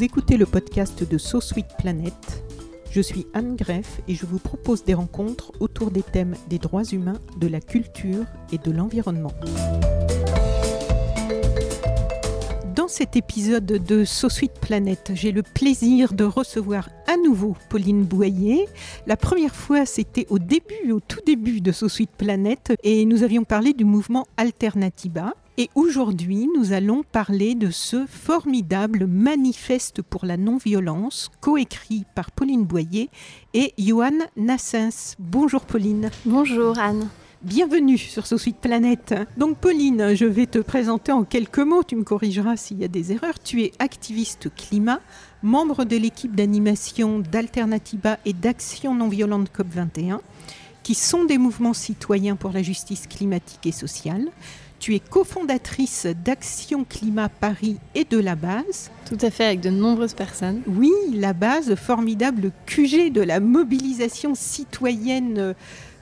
Vous écoutez le podcast de So Planet. Je suis Anne Greff et je vous propose des rencontres autour des thèmes des droits humains, de la culture et de l'environnement. Dans cet épisode de So Planet, j'ai le plaisir de recevoir à nouveau Pauline Boyer. La première fois, c'était au début, au tout début de So Planet, et nous avions parlé du mouvement Alternativa. Et aujourd'hui, nous allons parler de ce formidable manifeste pour la non-violence, coécrit par Pauline Boyer et Johan Nassens. Bonjour Pauline. Bonjour Anne. Bienvenue sur ce suite Planète. Donc Pauline, je vais te présenter en quelques mots, tu me corrigeras s'il y a des erreurs. Tu es activiste climat, membre de l'équipe d'animation d'Alternativa et d'Action non violente COP21, qui sont des mouvements citoyens pour la justice climatique et sociale. Tu es cofondatrice d'Action Climat Paris et de la base. Tout à fait, avec de nombreuses personnes. Oui, la base, formidable QG de la mobilisation citoyenne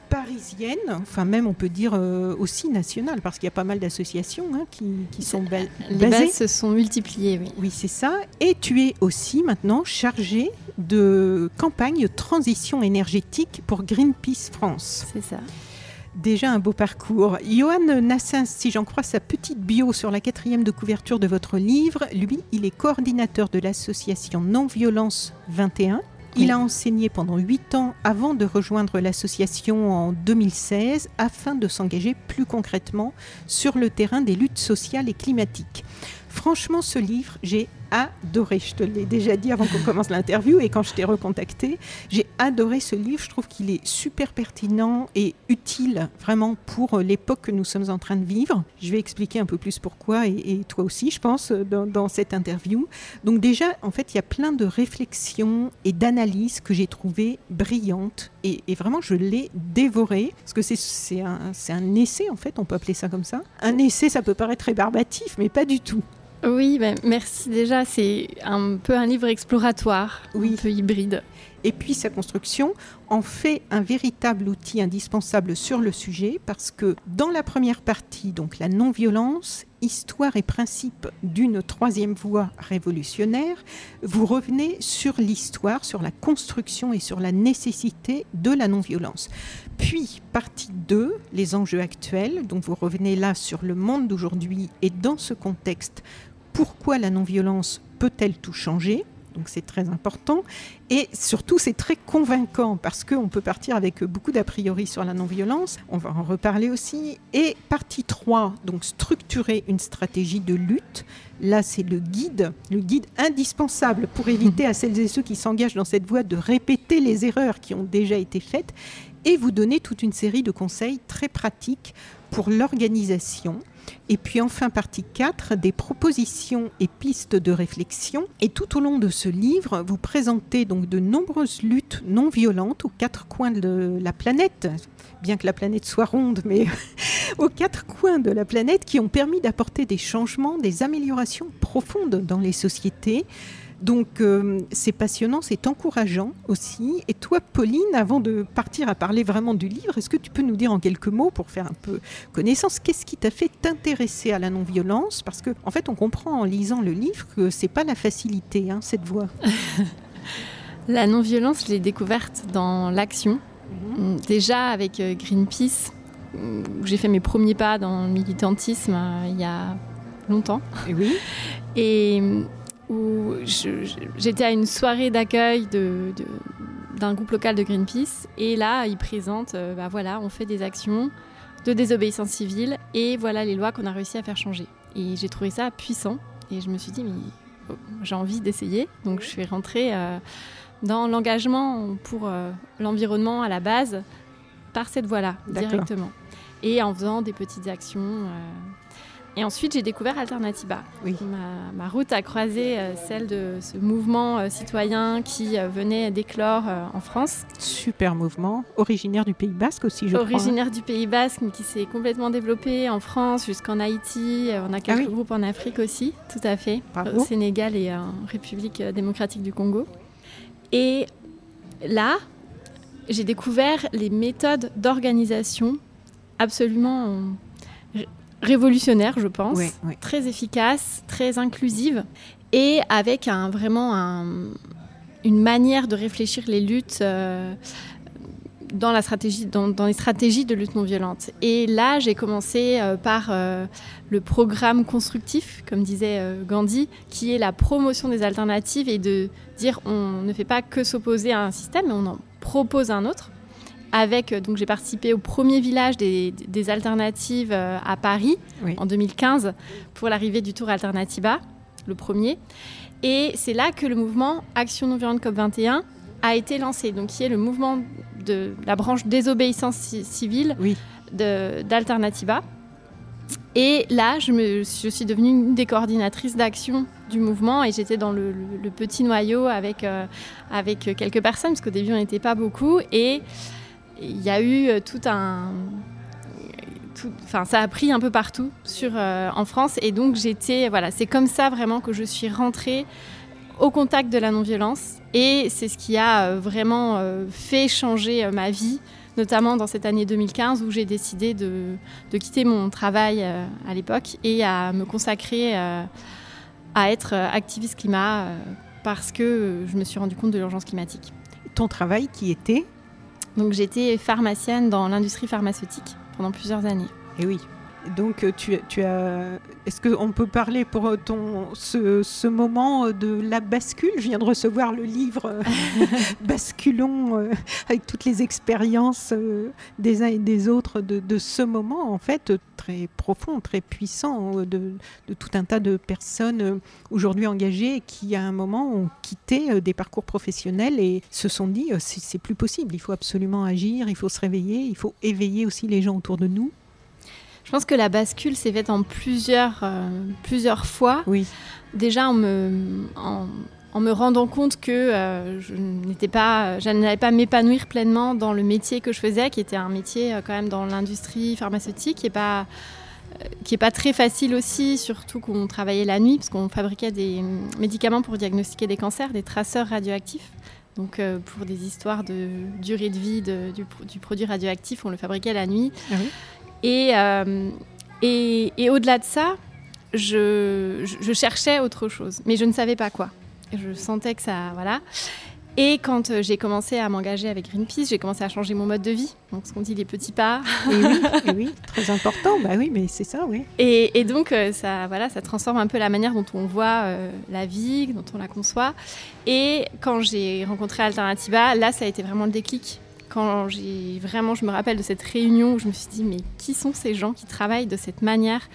parisienne, enfin même on peut dire euh, aussi nationale, parce qu'il y a pas mal d'associations hein, qui, sont basées. Les bases se sont multipliées, oui. Oui, c'est ça. Et tu es aussi maintenant chargée de campagne transition énergétique pour Greenpeace France. C'est ça. Déjà un beau parcours. Johan Nassens, si j'en crois sa petite bio sur la quatrième de couverture de votre livre, lui, il est coordinateur de l'association Non-Violence 21 il a enseigné pendant huit ans avant de rejoindre l'association en 2016 afin de s'engager plus concrètement sur le terrain des luttes sociales et climatiques. Franchement, ce livre, j'ai adoré. Je te l'ai déjà dit avant qu'on commence l'interview et quand je t'ai recontacté, j'ai adoré ce livre. Je trouve qu'il est super pertinent et utile vraiment pour l'époque que nous sommes en train de vivre. Je vais expliquer un peu plus pourquoi et, toi aussi, je pense, dans, cette interview. Donc déjà, en fait, il y a plein de réflexions et d'analyses que j'ai trouvées brillantes et, vraiment, je l'ai dévoré parce que c'est un, un essai, en fait, on peut appeler ça comme ça. Un essai, ça peut paraître rébarbatif, mais pas du tout. Oui, ben, merci déjà. C'est un peu un livre exploratoire, oui. un peu hybride. Et puis sa construction en fait un véritable outil indispensable sur le sujet parce que dans la première partie, donc la non-violence, histoire et principe d'une troisième voie révolutionnaire, vous revenez sur l'histoire, sur la construction et sur la nécessité de la non-violence. Puis, partie 2, les enjeux actuels, donc vous revenez là sur le monde d'aujourd'hui et dans ce contexte, pourquoi la non-violence peut-elle tout changer? Donc c'est très important. Et surtout, c'est très convaincant parce qu'on peut partir avec beaucoup d'a priori sur la non-violence. On va en reparler aussi. Et partie 3, donc structurer une stratégie de lutte. Là, c'est le guide, le guide indispensable pour éviter à celles et ceux qui s'engagent dans cette voie de répéter les erreurs qui ont déjà été faites et vous donner toute une série de conseils très pratiques pour l'organisation et puis enfin, partie 4, des propositions et pistes de réflexion. Et tout au long de ce livre, vous présentez donc de nombreuses luttes non violentes aux quatre coins de la planète, bien que la planète soit ronde, mais aux quatre coins de la planète qui ont permis d'apporter des changements, des améliorations profondes dans les sociétés. Donc euh, c'est passionnant, c'est encourageant aussi. Et toi, Pauline, avant de partir à parler vraiment du livre, est-ce que tu peux nous dire en quelques mots, pour faire un peu connaissance, qu'est-ce qui t'a fait t'intéresser à la non-violence? Parce que en fait, on comprend en lisant le livre que c'est pas la facilité, hein, cette voie. la non-violence, je l'ai découverte dans l'action. Mhm. Déjà avec euh, Greenpeace, où j'ai fait mes premiers pas dans le militantisme euh, il y a longtemps. Et oui. Et où j'étais à une soirée d'accueil de, d'un groupe local de Greenpeace. Et là, ils présentent, euh, bah voilà, on fait des actions de désobéissance civile et voilà les lois qu'on a réussi à faire changer. Et j'ai trouvé ça puissant et je me suis dit, mais oh, j'ai envie d'essayer. Donc je suis rentrée euh, dans l'engagement pour euh, l'environnement à la base par cette voie-là, directement. Et en faisant des petites actions. Et ensuite, j'ai découvert Alternativa. Oui. Ma, route a croisé euh, celle de ce mouvement euh, citoyen qui euh, venait d'éclore en France. Super mouvement, originaire du Pays Basque aussi, je originaire crois. Originaire du Pays Basque, mais qui s'est complètement développé en France jusqu'en Haïti. On a quelques ah groupes en Afrique aussi, tout à fait, au Sénégal et en République démocratique du Congo. Et là, j'ai découvert les méthodes d'organisation absolument révolutionnaire, je pense, très efficace, très inclusive. et avec un, vraiment une manière de réfléchir les luttes euh, dans, la stratégie, dans, les stratégies de lutte non violente. Et là, j'ai commencé euh, par euh, le programme constructif, comme disait Gandhi, qui est la promotion des alternatives et de dire on ne fait pas que s'opposer à un système, mais on en propose un autre. Avec, donc j'ai participé au premier village des, alternatives à Paris en 2015 pour l'arrivée du Tour Alternativa le premier. Et c'est là que le mouvement Action non violente COP21 a été lancé, donc qui est le mouvement de la branche désobéissance civile oui. d'Alternativa. Et là, je, me, je, suis devenue une des coordinatrices d'action du mouvement et j'étais dans le, petit noyau avec, euh, avec quelques personnes, parce qu'au début, on n'était pas beaucoup. Et il y a eu euh, tout un, enfin, ça a pris un peu partout sur, euh, en France. Et donc, j'étais, voilà, c'est comme ça vraiment que je suis rentrée au contact de la non-violence. Et c'est ce qui a euh, vraiment fait changer ma vie, notamment dans cette année 2015 où j'ai décidé de, de, quitter mon travail à l'époque et à me consacrer à être activiste climat parce que je me suis rendu compte de l'urgence climatique. Ton travail qui était Donc j'étais pharmacienne dans l'industrie pharmaceutique pendant plusieurs années. Et oui. Donc euh, tu, tu as. Est-ce qu'on peut parler pour ton ce, ce, moment de la bascule? Je viens de recevoir le livre euh, Basculons euh, avec toutes les expériences des uns et des autres de, de, ce moment en fait très profond, très puissant de, de tout un tas de personnes aujourd'hui engagées qui à un moment ont quitté des parcours professionnels et se sont dit c'est plus possible, il faut absolument agir, il faut se réveiller, il faut éveiller aussi les gens autour de nous. Je pense que la bascule s'est faite en plusieurs, euh, plusieurs fois. Oui. Déjà en me, en, me rendant compte que euh, je n'étais pas, je n'allais pas m'épanouir pleinement dans le métier que je faisais, qui était un métier euh, quand même dans l'industrie pharmaceutique, qui est pas qui est pas très facile aussi, surtout qu'on travaillait la nuit, parce qu'on fabriquait des médicaments pour diagnostiquer des cancers, des traceurs radioactifs. Donc pour des histoires de durée de vie du, du, produit radioactif, on le fabriquait la nuit. Ah oui. Euh, et, et, au-delà de ça, je, cherchais autre chose, mais je ne savais pas quoi. Je sentais que ça, voilà. Et quand euh, j'ai commencé à m'engager avec Greenpeace, j'ai commencé à changer mon mode de vie. Donc, ce qu'on dit, les petits pas. Et oui, oui, très important. Bah oui, mais c'est ça, oui. Et, donc, euh, ça, voilà, ça transforme un peu la manière dont on voit la vie, dont on la conçoit. Et quand j'ai rencontré Alternativa, là, ça a été vraiment le déclic quand j'ai vraiment, je me rappelle de cette réunion où je me suis dit, mais qui sont ces gens qui travaillent de cette manière?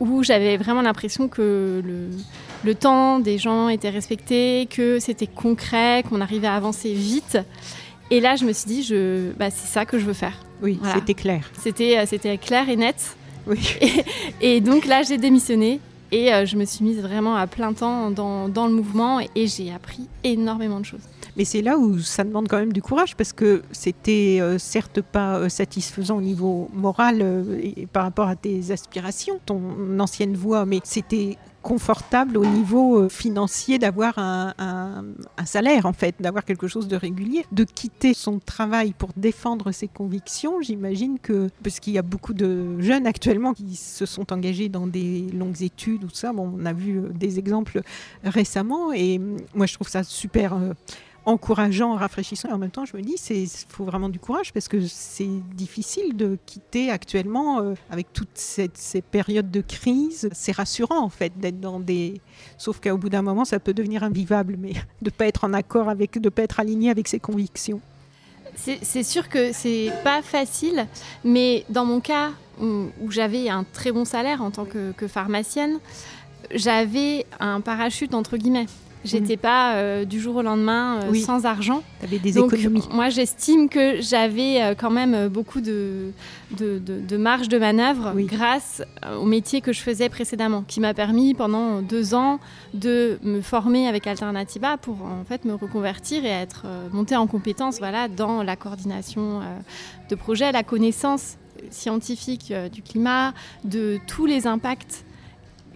Où j'avais vraiment l'impression que le, le, temps des gens était respecté, que c'était concret, qu'on arrivait à avancer vite. Et là, je me suis dit, je, bah, c'est ça que je veux faire. Oui, c'était clair. C'était, euh, c'était clair et net. Oui. Et, donc là, j'ai démissionné et euh, je me suis mise vraiment à plein temps dans, dans le mouvement et j'ai appris énormément de choses. Mais c'est là où ça demande quand même du courage parce que c'était euh, certes pas euh, satisfaisant au niveau moral euh, et par rapport à tes aspirations, ton ancienne voie, mais c'était confortable au niveau financier d'avoir un, salaire en fait, d'avoir quelque chose de régulier, de quitter son travail pour défendre ses convictions. J'imagine que parce qu'il y a beaucoup de jeunes actuellement qui se sont engagés dans des longues études ou ça. Bon, on a vu des exemples récemment et moi je trouve ça super encourageant, rafraîchissant. Et en même temps, je me dis, il faut vraiment du courage parce que c'est difficile de quitter actuellement euh, avec toutes ces, périodes de crise. C'est rassurant en fait d'être dans des. Sauf qu'au bout d'un moment, ça peut devenir invivable, mais de pas être en accord avec, de pas être aligné avec ses convictions. C'est sûr que c'est pas facile, mais dans mon cas où, j'avais un très bon salaire en tant que pharmacienne, j'avais un parachute entre guillemets. J'étais mm. pas euh, du jour au lendemain euh, sans argent. avais des économies. Moi, j'estime que j'avais euh, quand même beaucoup de, de, de, marge de manœuvre grâce au métier que je faisais précédemment, qui m'a permis pendant deux ans de me former avec Alternativa pour en fait me reconvertir et être montée en compétence voilà, dans la coordination de projets, la connaissance scientifique du climat, de tous les impacts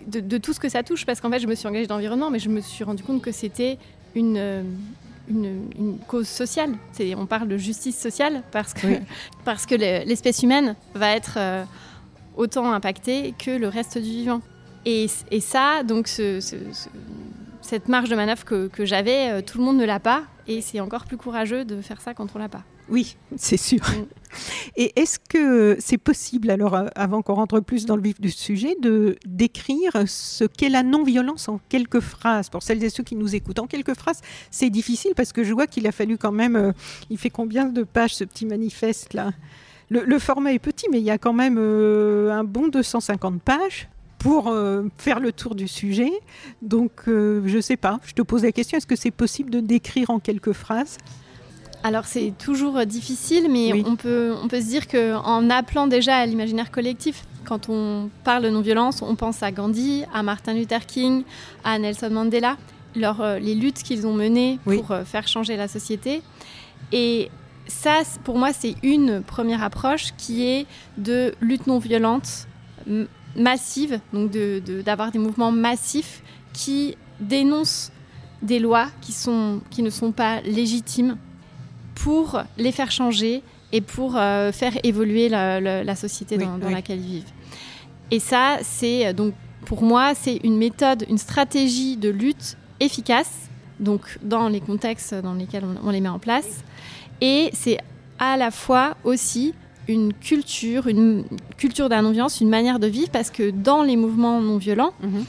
de, tout ce que ça touche, parce qu'en fait, je me suis engagée dans l'environnement, mais je me suis rendu compte que c'était une, euh, une, cause sociale. On parle de justice sociale parce que, que l'espèce humaine va être euh, autant impactée que le reste du vivant. Et, ça, donc cette marge de manœuvre que, j'avais, euh, tout le monde ne l'a pas. Et c'est encore plus courageux de faire ça quand on l'a pas. Oui, c'est sûr. Mm. Et est-ce que c'est possible, alors euh, avant qu'on rentre plus dans le vif du sujet, de décrire ce qu'est la non-violence en quelques phrases? Pour celles et ceux qui nous écoutent, en quelques phrases, c'est difficile parce que je vois qu'il a fallu quand même... Euh, il fait combien de pages ce petit manifeste-là? Le, format est petit, mais il y a quand même un bon 250 pages pour euh, faire le tour du sujet. Donc, euh, je ne sais pas, je te pose la question, est-ce que c'est possible de décrire en quelques phrases? Alors c'est toujours difficile, mais on, peut, on peut se dire qu'en appelant déjà à l'imaginaire collectif, quand on parle de non-violence, on pense à Gandhi, à Martin Luther King, à Nelson Mandela, leur, euh, les luttes qu'ils ont menées pour faire changer la société. Et ça, pour moi, c'est une première approche qui est de lutte non violente massive, donc d'avoir de, des mouvements massifs qui dénoncent des lois qui, sont, qui ne sont pas légitimes pour les faire changer et pour euh, faire évoluer la, société dans, laquelle ils vivent. Et ça, c'est donc pour moi, c'est une méthode, une stratégie de lutte efficace, donc dans les contextes dans lesquels on, on les met en place. Et c'est à la fois aussi une culture, une culture de la non-violence, une manière de vivre, parce que dans les mouvements non-violents, mhm.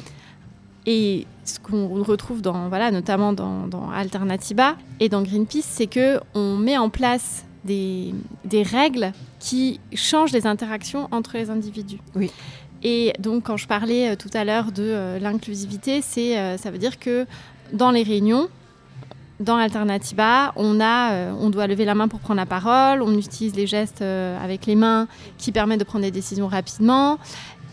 et ce qu'on retrouve dans, voilà, notamment dans, dans, Alternativa et dans Greenpeace, c'est que on met en place des, des, règles qui changent les interactions entre les individus. Oui. Et donc, quand je parlais euh, tout à l'heure de euh, l'inclusivité, c'est, euh, ça veut dire que dans les réunions, dans Alternativa, on, a, euh, on doit lever la main pour prendre la parole, on utilise les gestes euh, avec les mains qui permettent de prendre des décisions rapidement,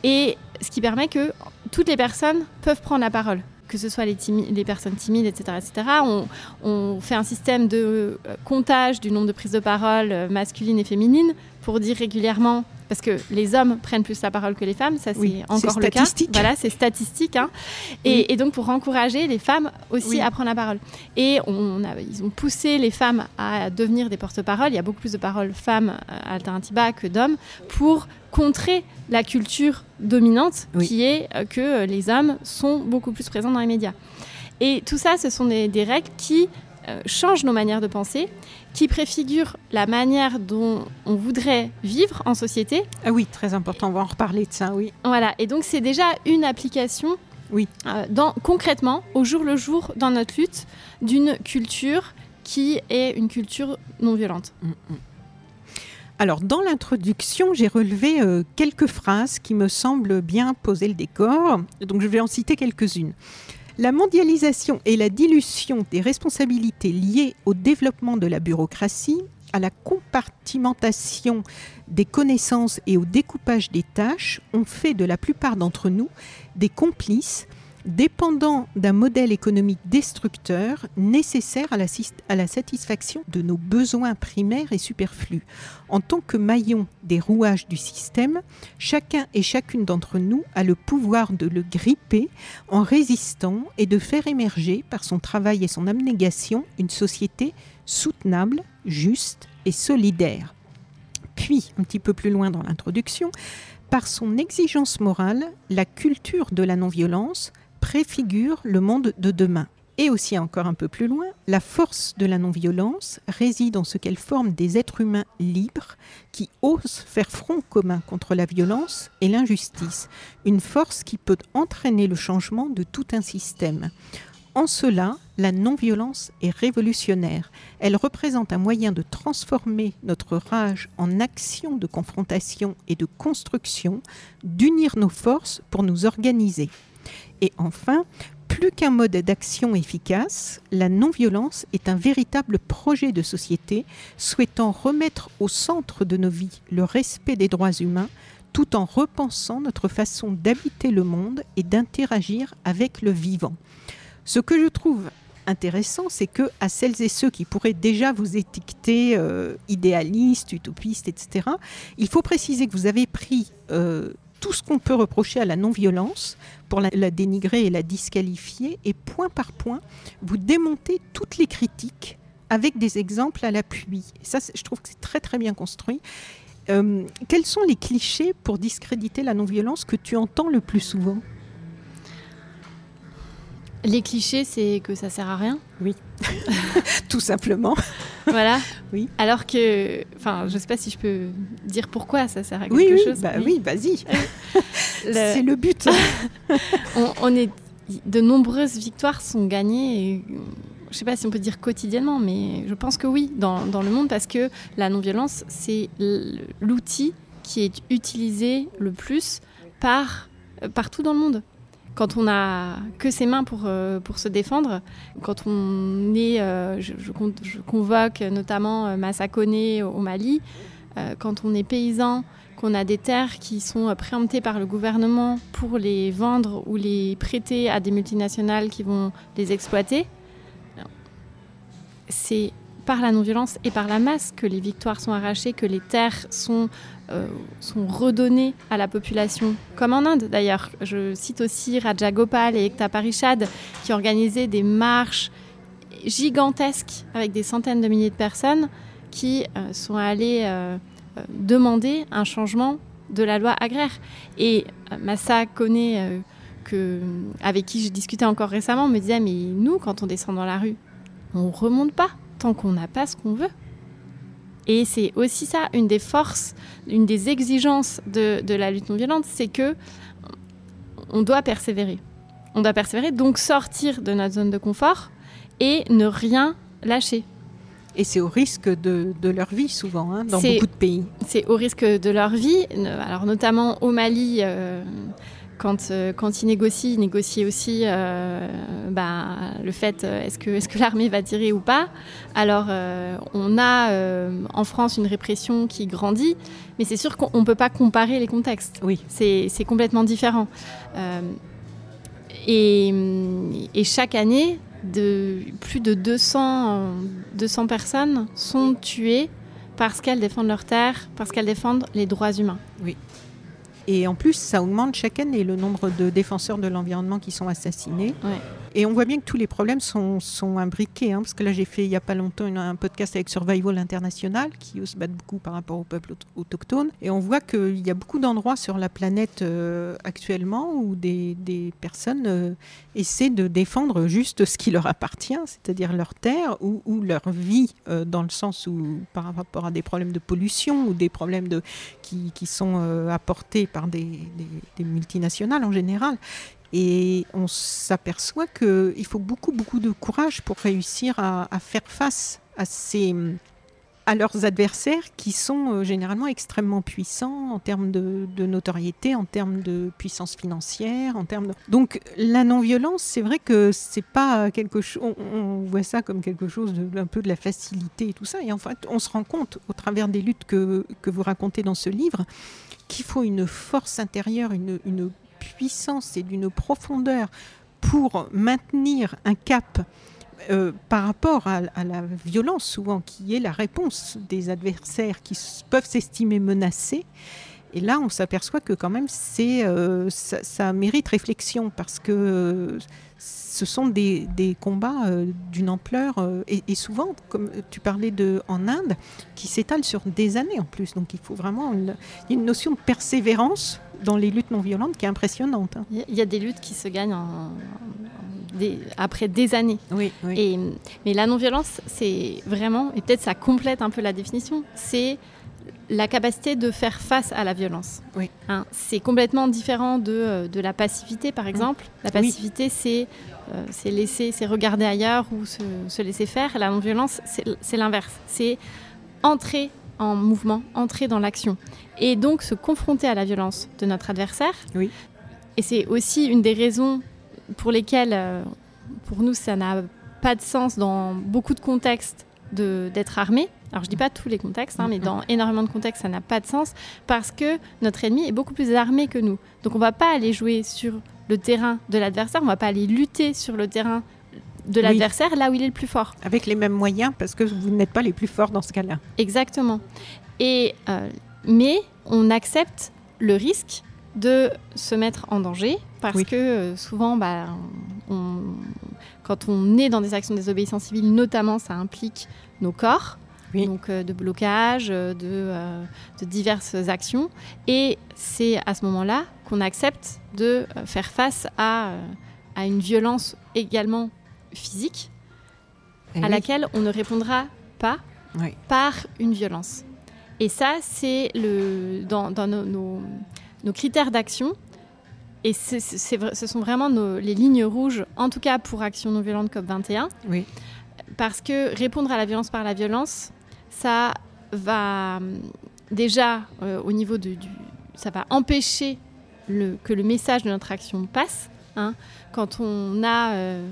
et ce qui permet que toutes les personnes peuvent prendre la parole, que ce soit les, les personnes timides, etc. etc. On, on, fait un système de euh, comptage du nombre de prises de parole masculines et féminines pour dire régulièrement parce que les hommes prennent plus la parole que les femmes, ça c'est encore le cas. Voilà, c'est statistique. Hein. Et, donc pour encourager les femmes aussi à prendre la parole. Et on a, ils ont poussé les femmes à devenir des porte-parole. Il y a beaucoup plus de paroles femmes à Alternativa que d'hommes pour contrer la culture dominante qui est euh, que les hommes sont beaucoup plus présents dans les médias. Et tout ça, ce sont des règles qui euh, change nos manières de penser, qui préfigure la manière dont on voudrait vivre en société. Ah oui, très important, on va en reparler de ça, oui. Voilà, et donc c'est déjà une application oui. Euh, dans, concrètement, au jour le jour, dans notre lutte, d'une culture qui est une culture non violente. Mm, mm. Alors, dans l'introduction, j'ai relevé euh, quelques phrases qui me semblent bien poser le décor. Donc, je vais en citer quelques-unes. La mondialisation et la dilution des responsabilités liées au développement de la bureaucratie, à la compartimentation des connaissances et au découpage des tâches ont fait de la plupart d'entre nous des complices dépendant d'un modèle économique destructeur nécessaire à la, satisfaction de nos besoins primaires et superflus. En tant que maillon des rouages du système, chacun et chacune d'entre nous a le pouvoir de le gripper en résistant et de faire émerger par son travail et son abnégation une société soutenable, juste et solidaire. Puis, un petit peu plus loin dans l'introduction, par son exigence morale, la culture de la non-violence préfigure le monde de demain. Et aussi encore un peu plus loin, la force de la non-violence réside en ce qu'elle forme des êtres humains libres qui osent faire front commun contre la violence et l'injustice, une force qui peut entraîner le changement de tout un système. En cela, la non-violence est révolutionnaire. Elle représente un moyen de transformer notre rage en action de confrontation et de construction, d'unir nos forces pour nous organiser. Et enfin, plus qu'un mode d'action efficace, la non-violence est un véritable projet de société souhaitant remettre au centre de nos vies le respect des droits humains tout en repensant notre façon d'habiter le monde et d'interagir avec le vivant. Ce que je trouve intéressant, c'est que à celles et ceux qui pourraient déjà vous étiqueter euh, idéalistes, utopistes, etc., il faut préciser que vous avez pris euh, tout ce qu'on peut reprocher à la non-violence pour la, dénigrer et la disqualifier, et point par point, vous démontez toutes les critiques avec des exemples à l'appui. Ça, je trouve que c'est très très bien construit. Euh, quels sont les clichés pour discréditer la non-violence que tu entends le plus souvent? Les clichés, c'est que ça sert à rien. Oui, tout simplement. voilà. Oui. Alors que, enfin, je sais pas si je peux dire pourquoi ça sert à quelque oui, chose. Bah, oui, vas-y. C'est le but. on, est de nombreuses victoires sont gagnées. Et, je sais pas si on peut dire quotidiennement, mais je pense que oui, dans, dans le monde, parce que la non-violence, c'est l'outil qui est utilisé le plus par, partout dans le monde quand on n'a que ses mains pour, euh, pour se défendre, quand on est, euh, je, convoque notamment euh, Massakone au Mali, quand on est paysan, qu'on a des terres qui sont préemptées par le gouvernement pour les vendre ou les prêter à des multinationales qui vont les exploiter, c'est par la non-violence et par la masse que les victoires sont arrachées, que les terres sont, euh, sont redonnées à la population, comme en Inde d'ailleurs. Je cite aussi Raja Gopal et Ekta Parishad qui organisaient des marches gigantesques avec des centaines de milliers de personnes qui euh, sont allées euh, demander un changement de la loi agraire. Et Massa connaît, que, avec qui je discutais encore récemment, me disait, mais nous, quand on descend dans la rue, on remonte pas tant qu'on n'a pas ce qu'on veut. Et c'est aussi ça, une des forces, une des exigences de, la lutte non violente, c'est que on doit persévérer. On doit persévérer, donc sortir de notre zone de confort et ne rien lâcher. Et c'est au risque de, leur vie souvent, hein, dans beaucoup de pays. C'est au risque de leur vie. Alors notamment au Mali, euh, quand, euh, quand ils négocient, ils négocient aussi euh, bah, le fait euh, est-ce que, est que l'armée va tirer ou pas. Alors, on a en France une répression qui grandit, mais c'est sûr qu'on ne peut pas comparer les contextes. Oui. C'est complètement différent. Et, et, chaque année, de, plus de 200, 200 personnes sont tuées parce qu'elles défendent leur terre, parce qu'elles défendent les droits humains. Oui. Et en plus, ça augmente chaque année le nombre de défenseurs de l'environnement qui sont assassinés. Et on voit bien que tous les problèmes sont, imbriqués. Hein, parce que là, j'ai fait il n'y a pas longtemps un podcast avec Survival International, qui se bat beaucoup par rapport au peuple autochtone. Et on voit qu'il y a beaucoup d'endroits sur la planète euh, actuellement où des, personnes euh, essaient de défendre juste ce qui leur appartient, c'est-à-dire leur terre ou, leur vie, euh, dans le sens où, par rapport à des problèmes de pollution ou des problèmes de, qui, sont apportés par des multinationales en général. Et on s'aperçoit qu'il faut beaucoup, beaucoup de courage pour réussir à, faire face à, ces, à leurs adversaires qui sont euh, généralement extrêmement puissants en termes de, notoriété, en termes de puissance financière, en termes de... Donc la non-violence, c'est vrai que c'est pas quelque chose... On, voit ça comme quelque chose de, un peu de la facilité et tout ça. Et en fait, on se rend compte au travers des luttes que, que vous racontez dans ce livre qu'il faut une force intérieure, une puissance et d'une profondeur pour maintenir un cap euh, par rapport à, la violence souvent qui est la réponse des adversaires qui peuvent s'estimer menacés. Et là, on s'aperçoit que quand même, c'est, euh, ça, mérite réflexion parce que ce sont des, combats euh, d'une ampleur et, souvent, comme tu parlais de en Inde, qui s'étalent sur des années en plus. Donc, il faut vraiment une notion de persévérance dans les luttes non violentes qui est impressionnante. Hein. Il y a des luttes qui se gagnent après des années. Oui, Et, mais la non-violence, c'est vraiment, et peut-être ça complète un peu la définition, c'est la capacité de faire face à la violence. Oui. Hein, c'est complètement différent de, euh, de, la passivité, par exemple. La passivité, c'est euh, c'est laisser, c'est regarder ailleurs ou se, se laisser faire. La non-violence, c'est l'inverse. C'est entrer en mouvement, entrer dans l'action. Et donc se confronter à la violence de notre adversaire. Oui. Et c'est aussi une des raisons pour lesquelles, euh, pour nous, ça n'a pas de sens dans beaucoup de contextes d'être armé. Alors je dis pas tous les contextes, hein, mais dans énormément de contextes, ça n'a pas de sens parce que notre ennemi est beaucoup plus armé que nous. Donc on va pas aller jouer sur le terrain de l'adversaire, on va pas aller lutter sur le terrain de l'adversaire là où il est le plus fort. Avec les mêmes moyens parce que vous n'êtes pas les plus forts dans ce cas-là. Exactement. Et, euh, mais on accepte le risque de se mettre en danger parce que euh, souvent, bah, quand on est dans des actions de désobéissance civile, notamment, ça implique nos corps. donc euh, de blocage, de, de, diverses actions. Et c'est à ce moment-là qu'on accepte de faire face à à une violence également physique, Eh à oui. laquelle on ne répondra pas Oui. par une violence. Et ça, c'est le dans, dans nos, nos- nos critères d'action. Et ce sont vraiment nos- les lignes rouges, en tout cas pour Action non violente COP21, Oui. parce que répondre à la violence par la violence, ça va déjà euh, au niveau de, du, ça va empêcher le, que le message de notre action passe. hein. Quand on a, euh,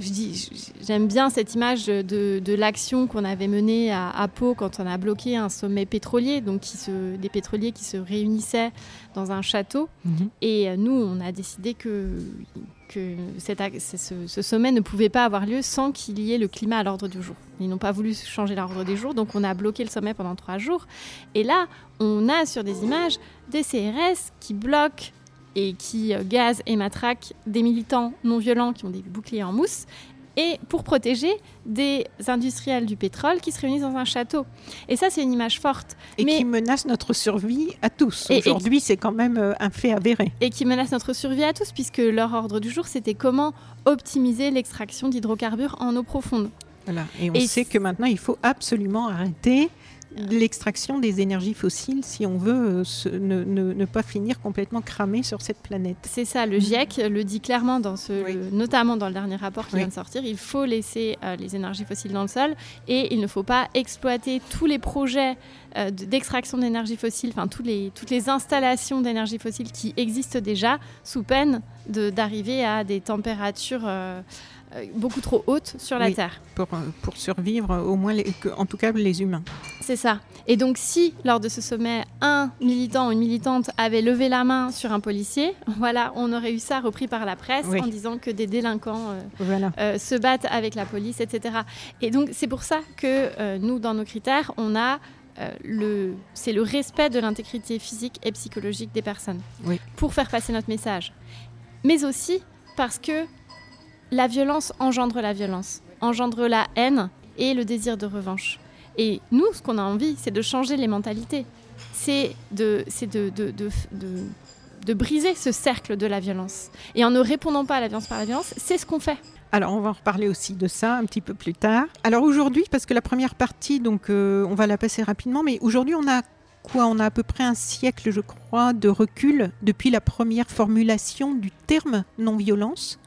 je dis, j'aime bien cette image de, de l'action qu'on avait menée à, à Pau quand on a bloqué un sommet pétrolier, donc qui se, des pétroliers qui se réunissaient dans un château. Mhm. Et euh, nous, on a décidé que, ce- ce sommet ne pouvait pas avoir lieu sans qu'il y ait le climat à l'ordre du jour. Ils n'ont pas voulu changer l'ordre des jours, donc on a bloqué le sommet pendant trois jours. Et là, on a sur des images des CRS qui bloquent et qui euh, gazent et matraquent des militants non violents qui ont des boucliers en mousse. Et pour protéger des industriels du pétrole qui se réunissent dans un château. Et ça, c'est une image forte. Et Mais- qui menace notre survie à tous. Aujourd'hui, c'est quand même euh, un fait avéré. et qui menace notre survie à tous, puisque leur ordre du jour, c'était comment optimiser l'extraction d'hydrocarbures en eau profonde. Voilà. Et on Et sait que maintenant, il faut absolument arrêter l'extraction des énergies fossiles si on veut euh, se- ne, ne- ne pas finir complètement cramé sur cette planète. C'est ça, le GIEC le dit clairement, dans ce, Oui. le- notamment dans le dernier rapport qui Oui. vient de sortir, il faut laisser euh, les énergies fossiles dans le sol et il ne faut pas exploiter tous les projets euh, de- d'extraction d'énergie fossile, enfin tous les, toutes les installations d'énergie fossile qui existent déjà, sous peine de- d'arriver à des températures euh, beaucoup trop hautes sur la Oui. Terre. Pour, euh, pour survivre, euh, au moins, les- en tout cas, les humains. C'est ça. Et donc, si lors de ce sommet, un militant ou une militante avait levé la main sur un policier, voilà, on aurait eu ça repris par la presse Oui. en disant que des délinquants euh, Voilà. euh, se battent avec la police, etc. Et donc, c'est pour ça que euh, nous, dans nos critères, on a euh, le, c'est le respect de l'intégrité physique et psychologique des personnes Oui. pour faire passer notre message. Mais aussi parce que la violence engendre la violence, engendre la haine et le désir de revanche. Et nous, ce qu'on a envie, c'est de changer les mentalités. C'est de, de, de, de- de briser ce cercle de la violence. Et en ne répondant pas à la violence par la violence, c'est ce qu'on fait. Alors, on va en reparler aussi de ça un petit peu plus tard. Alors aujourd'hui, parce que la première partie, donc, euh, on va la passer rapidement, mais aujourd'hui, on a quoi? On a à peu près un siècle, je crois, de recul depuis la première formulation du terme non-violence.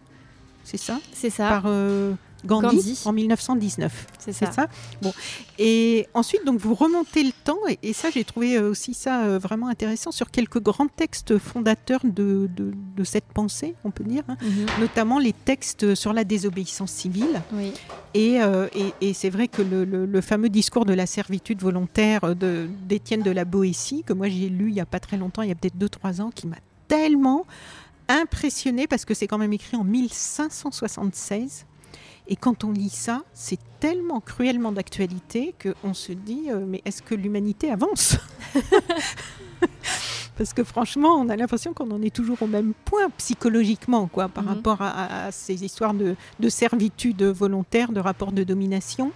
C'est ça? C'est ça. Par euh, Gandhi, Gandhi. en 1919. C'est ça. ça? Bon. Et ensuite, donc, vous remontez le temps, et, et ça, j'ai trouvé euh, aussi ça euh, vraiment intéressant sur quelques grands textes fondateurs de, de- de cette pensée, on peut dire, hein. Mhm. notamment les textes sur la désobéissance civile. Oui. Et, euh, et- et c'est vrai que le, le- le fameux discours de la servitude volontaire de- d'Étienne de la Boétie, que moi j'ai lu il n'y a pas très longtemps, il y a peut-être 2-3 ans, qui m'a tellement impressionné parce que c'est quand même écrit en 1576. Et quand on lit ça, c'est tellement cruellement d'actualité qu'on se dit euh, mais est-ce que l'humanité avance? Parce que franchement, on a l'impression qu'on en est toujours au même point psychologiquement, quoi, par Mhm. rapport à, à- à ces histoires de, de servitude volontaire, de rapport de domination.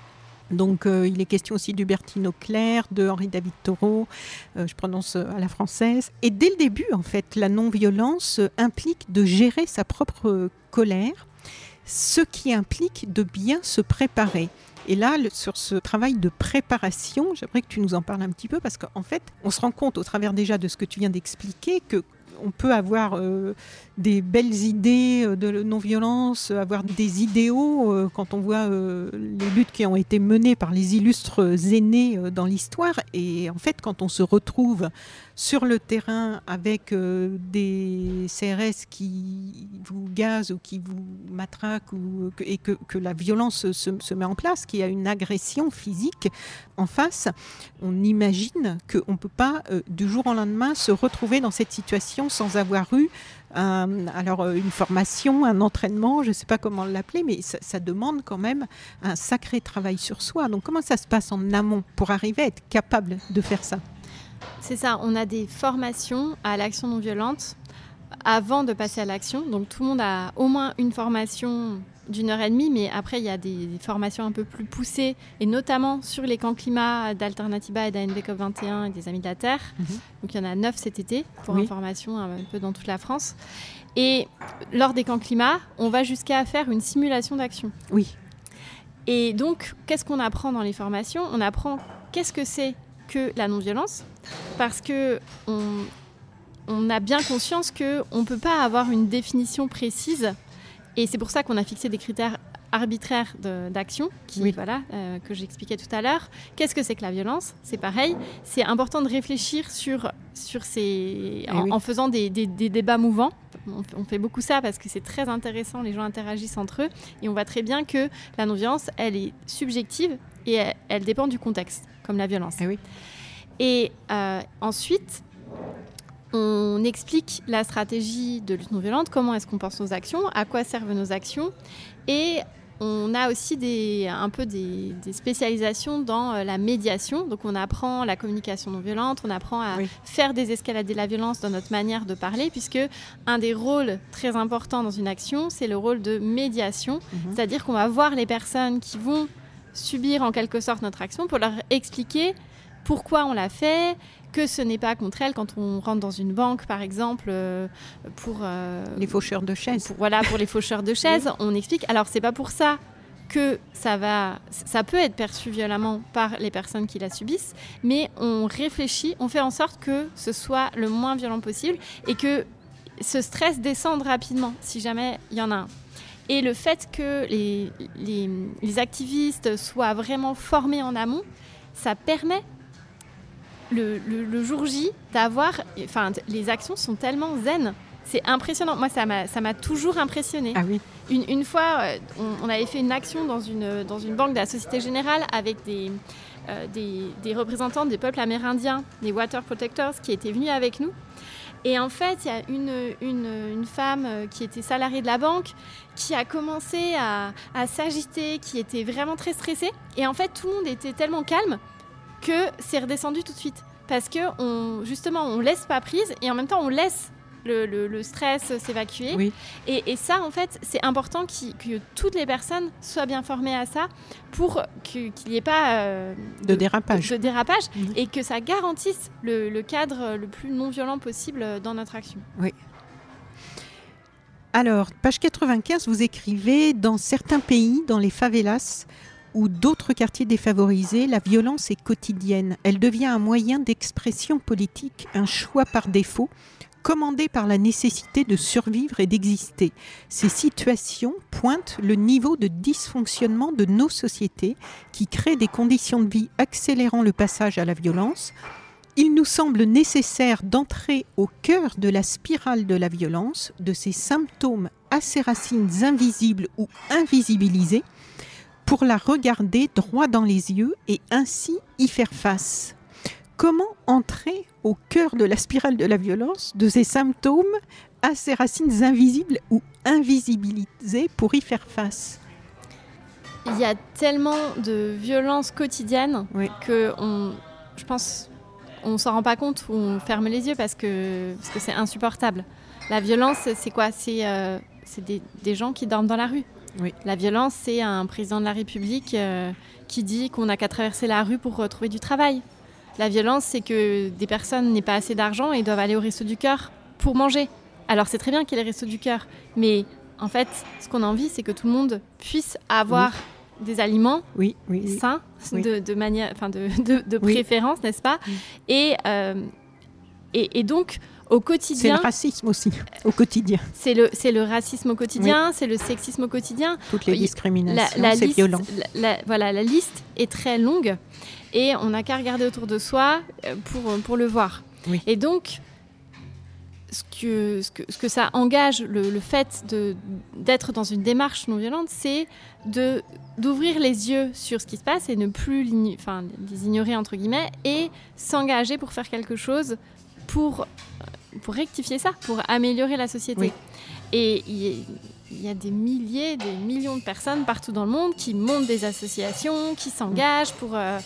Donc, euh, il est question aussi d'Hubertine Auclair, de Henri David Thoreau, euh, je prononce euh, à la française. Et dès le début, en fait, la non-violence euh, implique de gérer sa propre colère, ce qui implique de bien se préparer. Et là, sur ce travail de préparation, j'aimerais que tu nous en parles un petit peu parce qu'en fait, on se rend compte au travers déjà de ce que tu viens d'expliquer que on peut avoir euh, des belles idées euh, de non-violence, avoir des idéaux euh, quand on voit euh, les luttes qui ont été menées par les illustres aînés euh, dans l'histoire. Et en fait, quand on se retrouve sur le terrain avec euh, des CRS qui vous gazent ou qui vous matraquent et que, la violence se, met en place, qu'il y a une agression physique en face, on imagine qu'on ne peut pas euh, du jour au lendemain se retrouver dans cette situation sans avoir eu un- alors euh, une formation, un entraînement, je ne sais pas comment l'appeler, mais ça, ça demande quand même un sacré travail sur soi. Donc comment ça se passe en amont pour arriver à être capable de faire ça? C'est ça. On a des formations à l'action non violente avant de passer à l'action. Donc tout le monde a au moins une formation d'une heure et demie, mais après, il y a des, formations un peu plus poussées, et notamment sur les camps climat d'Alternativa et d'ANV COP21 et des Amis de la Terre. Mhm. Donc il y en a neuf cet été, pour information, un peu dans toute la France. Et lors des camps climat, on va jusqu'à faire une simulation d'action. Oui. Et donc, qu'est-ce qu'on apprend dans les formations? On apprend qu'est-ce que c'est que la non-violence, parce que on, a bien conscience qu'on ne peut pas avoir une définition précise, et c'est pour ça qu'on a fixé des critères arbitraires d'action, qui voilà, euh, que j'expliquais tout à l'heure. Qu'est-ce que c'est que la violence? C'est pareil. C'est important de réfléchir sur, sur ces, eh en, faisant des, débats mouvants. On, fait beaucoup ça parce que c'est très intéressant. Les gens interagissent entre eux et on voit très bien que la non-violence, elle est subjective et elle, dépend du contexte, comme la violence. Eh oui. Et euh, ensuite, on explique la stratégie de lutte non violente, comment est-ce qu'on pense nos actions, à quoi servent nos actions, et on a aussi des, un peu des, spécialisations dans euh, la médiation. Donc on apprend la communication non violente, on apprend à faire désescalader la violence dans notre manière de parler, puisque un des rôles très importants dans une action, c'est le rôle de médiation. Mhm. C'est-à-dire qu'on va voir les personnes qui vont subir en quelque sorte notre action pour leur expliquer pourquoi on l'a fait, que ce n'est pas contre elles quand on rentre dans une banque, par exemple, euh, pour euh, les faucheurs de chaises. voilà, pour les faucheurs de chaises, on explique. Alors c'est pas pour ça que ça va, ça peut être perçu violemment par les personnes qui la subissent, mais on réfléchit, on fait en sorte que ce soit le moins violent possible et que ce stress descende rapidement si jamais il y en a un. Et le fait que les, les, activistes soient vraiment formés en amont, ça permet le, le, jour J d'avoir. Enfin, les actions sont tellement zen. C'est impressionnant. Moi, ça m'a toujours impressionné. Ah oui. Une, une fois, euh, on, avait fait une action dans une, dans une banque de la Société Générale avec des, euh, des, des représentants des peuples amérindiens, des Water Protectors, qui étaient venus avec nous. Et en fait, il y a une, une, femme euh, qui était salariée de la banque qui a commencé à, à s'agiter, qui était vraiment très stressée. Et en fait, tout le monde était tellement calme que c'est redescendu tout de suite. Parce que on, justement, on laisse pas prise et en même temps, on laisse le, stress s'évacuer. Et, ça, en fait, c'est important que toutes les personnes soient bien formées à ça pour qu'il n'y ait pas euh, de, dérapage, de dérapage et que ça garantisse le, cadre le plus non violent possible dans notre action. Oui. Alors, page 95, vous écrivez Dans certains pays, dans les favelas, ou d'autres quartiers défavorisés, la violence est quotidienne. Elle devient un moyen d'expression politique, un choix par défaut, commandé par la nécessité de survivre et d'exister. Ces situations pointent le niveau de dysfonctionnement de nos sociétés qui créent des conditions de vie accélérant le passage à la violence. Il nous semble nécessaire d'entrer au cœur de la spirale de la violence, de ces symptômes à ses racines invisibles ou invisibilisés, pour la regarder droit dans les yeux et ainsi y faire face. Comment entrer au cœur de la spirale de la violence, de ces symptômes à ces racines invisibles ou invisibilisées pour y faire face? Il y a tellement de violence quotidienne que on, je pense on s'en rend pas compte ou on ferme les yeux parce que c'est parce que insupportable. La violence, c'est quoi? C'est euh, des, des gens qui dorment dans la rue. La violence, c'est un président de la République euh, qui dit qu'on n'a qu'à traverser la rue pour retrouver du travail. La violence, c'est que des personnes n'aient pas assez d'argent et doivent aller au resto du cœur pour manger. Alors c'est très bien qu'il y ait les restos du cœur, mais en fait, ce qu'on a envie, c'est que tout le monde puisse avoir des aliments oui, sains, De, manière, enfin de, préférence, n'est-ce pas? Euh, et, et, donc, au quotidien. C'est le racisme aussi, au quotidien. C'est le, c'est le racisme au quotidien, c'est le sexisme au quotidien. Toutes les discriminations, c'est violent. voilà, la liste est très longue et on n'a qu'à regarder autour de soi euh, pour, pour le voir. Et donc, ce que, ce que, ce que ça engage, le, le fait de, d'être dans une démarche non violente, c'est de, d'ouvrir les yeux sur ce qui se passe et ne plus enfin, les ignorer, entre guillemets, et s'engager pour faire quelque chose pour pour rectifier ça, pour améliorer la société. Et il y, a des milliers, des millions de personnes partout dans le monde qui montent des associations, qui s'engagent pour, euh,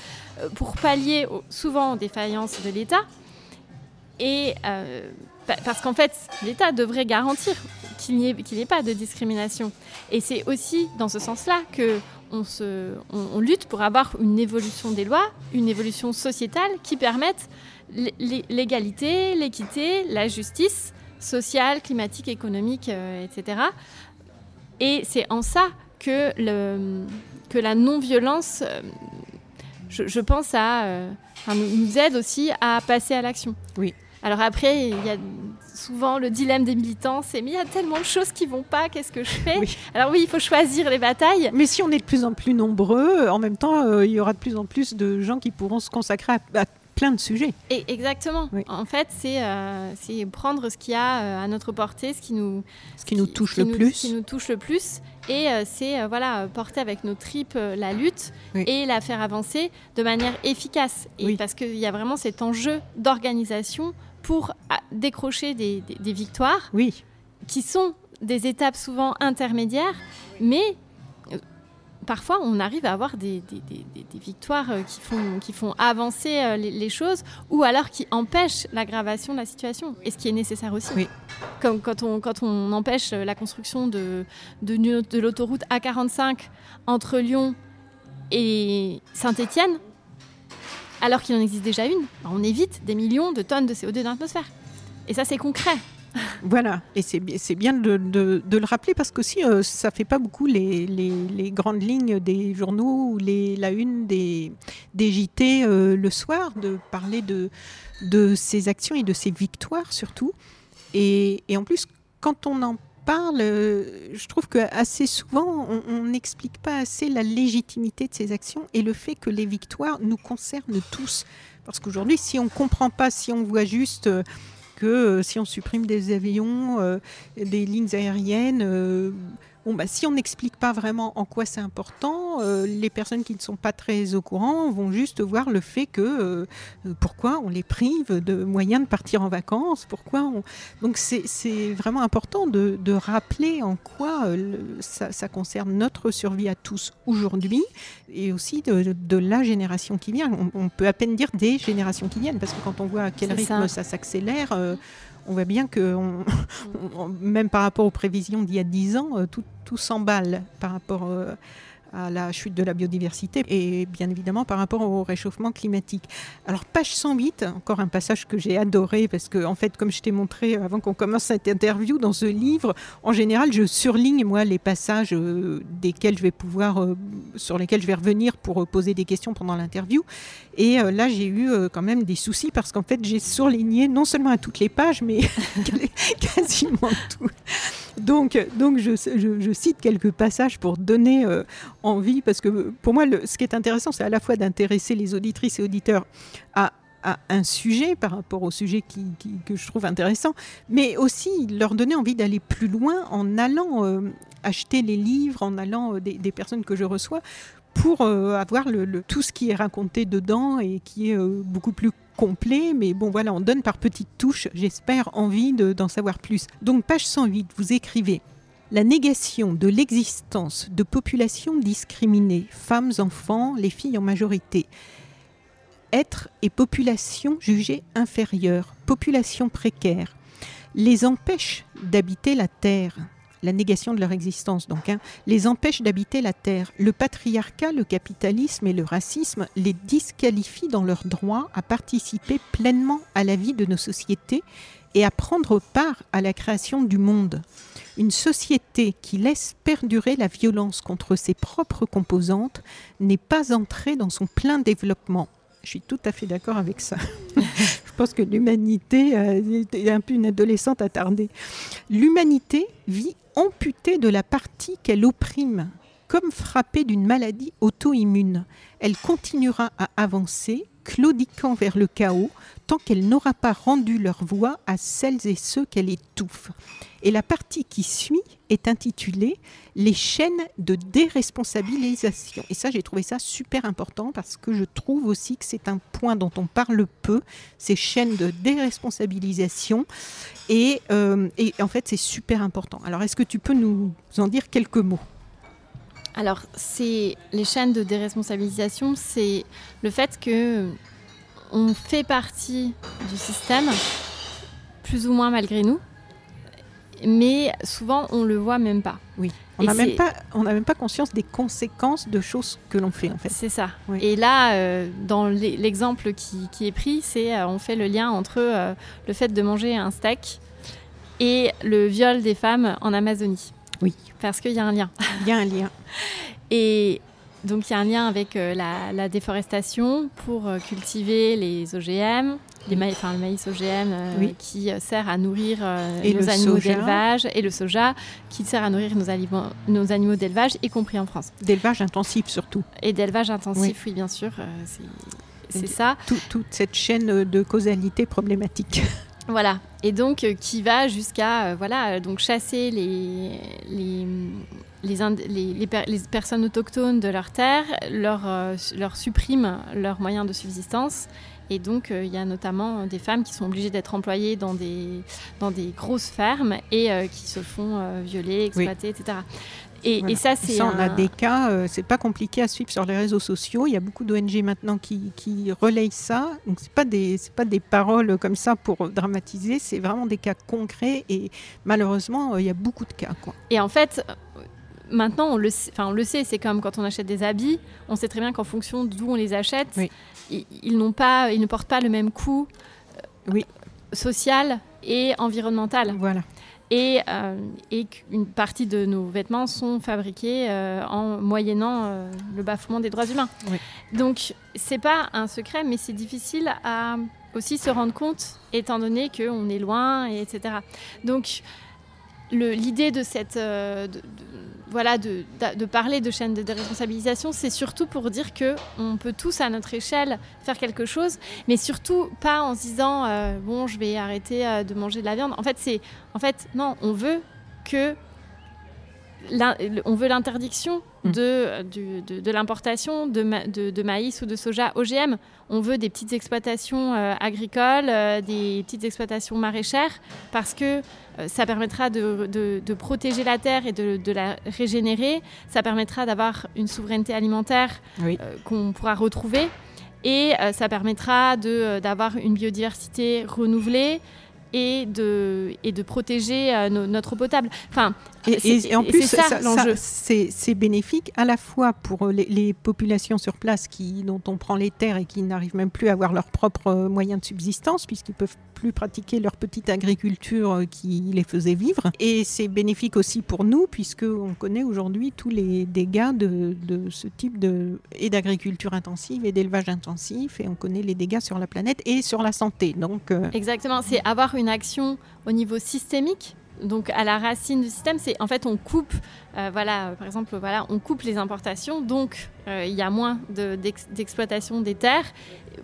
pour pallier souvent aux défaillances de l'État. Et, euh, parce qu'en fait, l'État devrait garantir qu'il n'y ait, pas de discrimination. Et c'est aussi dans ce sens-là que on, lutte pour avoir une évolution des lois, une évolution sociétale qui permette l'égalité, l'équité, la justice sociale, climatique, économique, euh, etc. Et c'est en ça que la non-violence, euh, je, pense, à, euh, nous aide aussi à passer à l'action. Oui. Alors après, il y a souvent le dilemme des militants, c'est mais il y a tellement de choses qui vont pas, qu'est-ce que je fais? Alors oui, il faut choisir les batailles. Mais si on est de plus en plus nombreux, en même temps, euh, il y aura de plus en plus de gens qui pourront se consacrer à, plein de sujets. Et exactement. En fait, c'est euh, prendre ce qu'il y a euh, à notre portée, ce qui nous, ce qui, nous touche le plus. Ce qui nous touche le plus. Et c'est voilà, porter avec nos tripes la lutte et la faire avancer de manière efficace. Et Parce qu'il y a vraiment cet enjeu d'organisation pour ah, décrocher des, victoires oui. qui sont des étapes souvent intermédiaires, mais euh, parfois on arrive à avoir des, victoires euh, qui font, qui font avancer euh, les, choses ou alors qui empêchent l'aggravation de la situation, et ce qui est nécessaire aussi. Oui. Comme quand on, quand on empêche la construction de, de, de l'autoroute A45 entre Lyon et Saint-Étienne, alors qu'il en existe déjà une, bah, on évite des millions de tonnes de CO2 dans l'atmosphère. Et ça, c'est concret. Voilà, et c'est bien de, le rappeler parce que si euh, ça fait pas beaucoup les, grandes lignes des journaux ou la une des, des JT euh, le soir, de parler de, de ces actions et de ces victoires surtout. Et, et en plus, quand on en parle, euh, je trouve que assez souvent, on n'explique pas assez la légitimité de ces actions et le fait que les victoires nous concernent tous. Parce qu'aujourd'hui, si on ne comprend pas, si on voit juste euh, que euh, si on supprime des avions, des lignes aériennes, Bon, bah, si on n'explique pas vraiment en quoi c'est important, euh, les personnes qui ne sont pas très au courant vont juste voir le fait que euh, pourquoi on les prive de moyens de partir en vacances, pourquoi on... Donc c'est vraiment important de, rappeler en quoi euh, ça, concerne notre survie à tous aujourd'hui et aussi de, la génération qui vient. On, peut à peine dire des générations qui viennent parce que quand on voit à quel rythme ça, s'accélère, on voit bien que même par rapport aux prévisions d'il y a 10 ans, euh, tout, tout s'emballe par rapport euh, à la chute de la biodiversité et bien évidemment par rapport au réchauffement climatique. Alors page 108, encore un passage que j'ai adoré parce que en fait comme je t'ai montré avant qu'on commence cette interview dans ce livre, en général je surligne moi les passages euh, desquels je vais pouvoir euh, sur lesquels je vais revenir pour euh, poser des questions pendant l'interview et là j'ai eu quand même des soucis parce qu'en fait j'ai surligné non seulement à toutes les pages mais quasiment tout. Donc, donc je, cite quelques passages pour donner envie, parce que pour moi, ce qui est intéressant, c'est à la fois d'intéresser les auditrices et auditeurs à, un sujet par rapport au sujet que je trouve intéressant, mais aussi leur donner envie d'aller plus loin en allant euh, acheter les livres, en allant euh, des, personnes que je reçois pour euh, avoir tout ce qui est raconté dedans et qui est beaucoup plus complet, mais bon voilà, on donne par petites touches, j'espère, envie d'en savoir plus. Donc page 108, vous écrivez la négation de l'existence de populations discriminées, femmes, enfants, les filles en majorité. Être et population jugées inférieures, population précaire, les empêche d'habiter la terre. La négation de leur existence, donc, hein, les empêche d'habiter la terre. Le patriarcat, le capitalisme et le racisme les disqualifient dans leur droit à participer pleinement à la vie de nos sociétés et à prendre part à la création du monde. Une société qui laisse perdurer la violence contre ses propres composantes n'est pas entrée dans son plein développement. Je suis tout à fait d'accord avec ça. Je pense que l'humanité euh, est un peu une adolescente attardée. L'humanité vit amputée de la partie qu'elle opprime, comme frappée d'une maladie auto-immune. Elle continuera à avancer, claudiquant vers le chaos, tant qu'elle n'aura pas rendu leur voix à celles et ceux qu'elle étouffe. Et la partie qui suit est intitulée Les chaînes de déresponsabilisation. Et ça, j'ai trouvé ça super important parce que je trouve aussi que c'est un point dont on parle peu, ces chaînes de déresponsabilisation. Et, euh, en fait, c'est super important. Alors, est-ce que tu peux nous en dire quelques mots? Alors, c'est les chaînes de déresponsabilisation, c'est le fait que on fait partie du système plus ou moins malgré nous, mais souvent on le voit même pas. Oui. On n'a même pas, on même pas conscience des conséquences de choses que l'on fait en fait. C'est ça. Et là, euh, dans l'exemple qui, est pris, c'est euh, on fait le lien entre euh, le fait de manger un steak et le viol des femmes en Amazonie. Oui. Parce qu'il y a un lien. Il y a un lien. et donc il y a un lien avec la, déforestation pour cultiver les OGM, les le maïs OGM euh, qui euh, sert à nourrir euh, nos animaux d'élevage et le soja qui sert à nourrir nos, nos animaux d'élevage, y compris en France. D'élevage intensif surtout. Et d'élevage intensif, oui, bien sûr. c'est ça. toute cette chaîne de causalité problématique. Voilà, et donc qui va jusqu'à voilà donc chasser les les, les, les, personnes autochtones de leur terre, leur, leur supprime leurs moyens de subsistance et donc, euh, il y a notamment des femmes qui sont obligées d'être employées dans des, dans des grosses fermes et euh, qui se font euh, violer, exploiter, etc. Et, ça, c'est. on a des cas, c'est pas compliqué à suivre sur les réseaux sociaux. Il y a beaucoup d'ONG maintenant qui, qui relayent ça. Donc, c'est pas des, pas des paroles comme ça pour dramatiser. C'est vraiment des cas concrets et malheureusement, il y a beaucoup de cas. Quoi. Et en fait, maintenant, on le, on le sait, c'est comme quand on achète des habits, on sait très bien qu'en fonction d'où on les achète, ils, n'ont pas, ils ne portent pas le même coût euh, oui. social et environnemental. Voilà. Et, euh, et une partie de nos vêtements sont fabriqués euh, en moyennant le bafouement des droits humains. Oui. Donc, c'est pas un secret, mais c'est difficile à aussi se rendre compte, étant donné qu'on est loin, et etc. Donc, l'idée de cette voilà, de, parler de chaîne de déresponsabilisation, c'est surtout pour dire que on peut tous à notre échelle faire quelque chose, mais surtout pas en se disant euh, bon, je vais arrêter euh, de manger de la viande. En fait, c'est en fait non, on veut que on veut l'interdiction mm. de, de, l'importation de, de, maïs ou de soja OGM. On veut des petites exploitations euh, agricoles, euh, des petites exploitations maraîchères, parce que euh, ça permettra de, protéger la terre et de, la régénérer. Ça permettra d'avoir une souveraineté alimentaire qu'on pourra retrouver. Et ça permettra d'avoir une biodiversité renouvelée et de, et de protéger euh, notre eau potable. Enfin, et, en plus, c'est bénéfique à la fois pour les, les, populations sur place qui, dont on prend les terres et qui n'arrivent même plus à avoir leurs propres moyens de subsistance, puisqu'ils peuvent pratiquer leur petite agriculture euh, qui les faisait vivre. Et c'est bénéfique aussi pour nous, puisqu'on connaît aujourd'hui tous les dégâts de, ce type de, et d'agriculture intensive et d'élevage intensif, et on connaît les dégâts sur la planète et sur la santé. Donc, euh, Exactement, c'est avoir une action au niveau systémique donc à la racine du système, c'est en fait on coupe, euh, voilà, par exemple, voilà, on coupe les importations, donc il y a moins d'exploitation des terres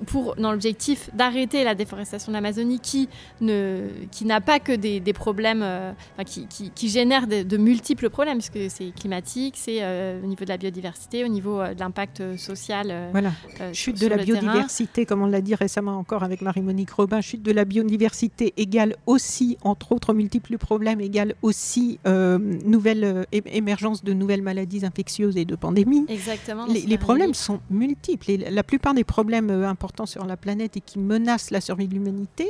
pour, dans l'objectif d'arrêter la déforestation de l'Amazonie qui, ne, qui n'a pas que des, des problèmes, euh, qui, qui, qui, génère de, multiples problèmes, puisque c'est climatique, c'est euh, au niveau de la biodiversité, au niveau euh, de l'impact social. voilà, chute de la biodiversité, comme on l'a dit récemment encore avec Marie-Monique Robin, chute de la biodiversité égale aussi, entre autres multiples problèmes, égale aussi nouvelle émergence de nouvelles maladies infectieuses et de pandémies. Exactement. Les, les problèmes sont multiples. Et la plupart des problèmes importants sur la planète et qui menacent la survie de l'humanité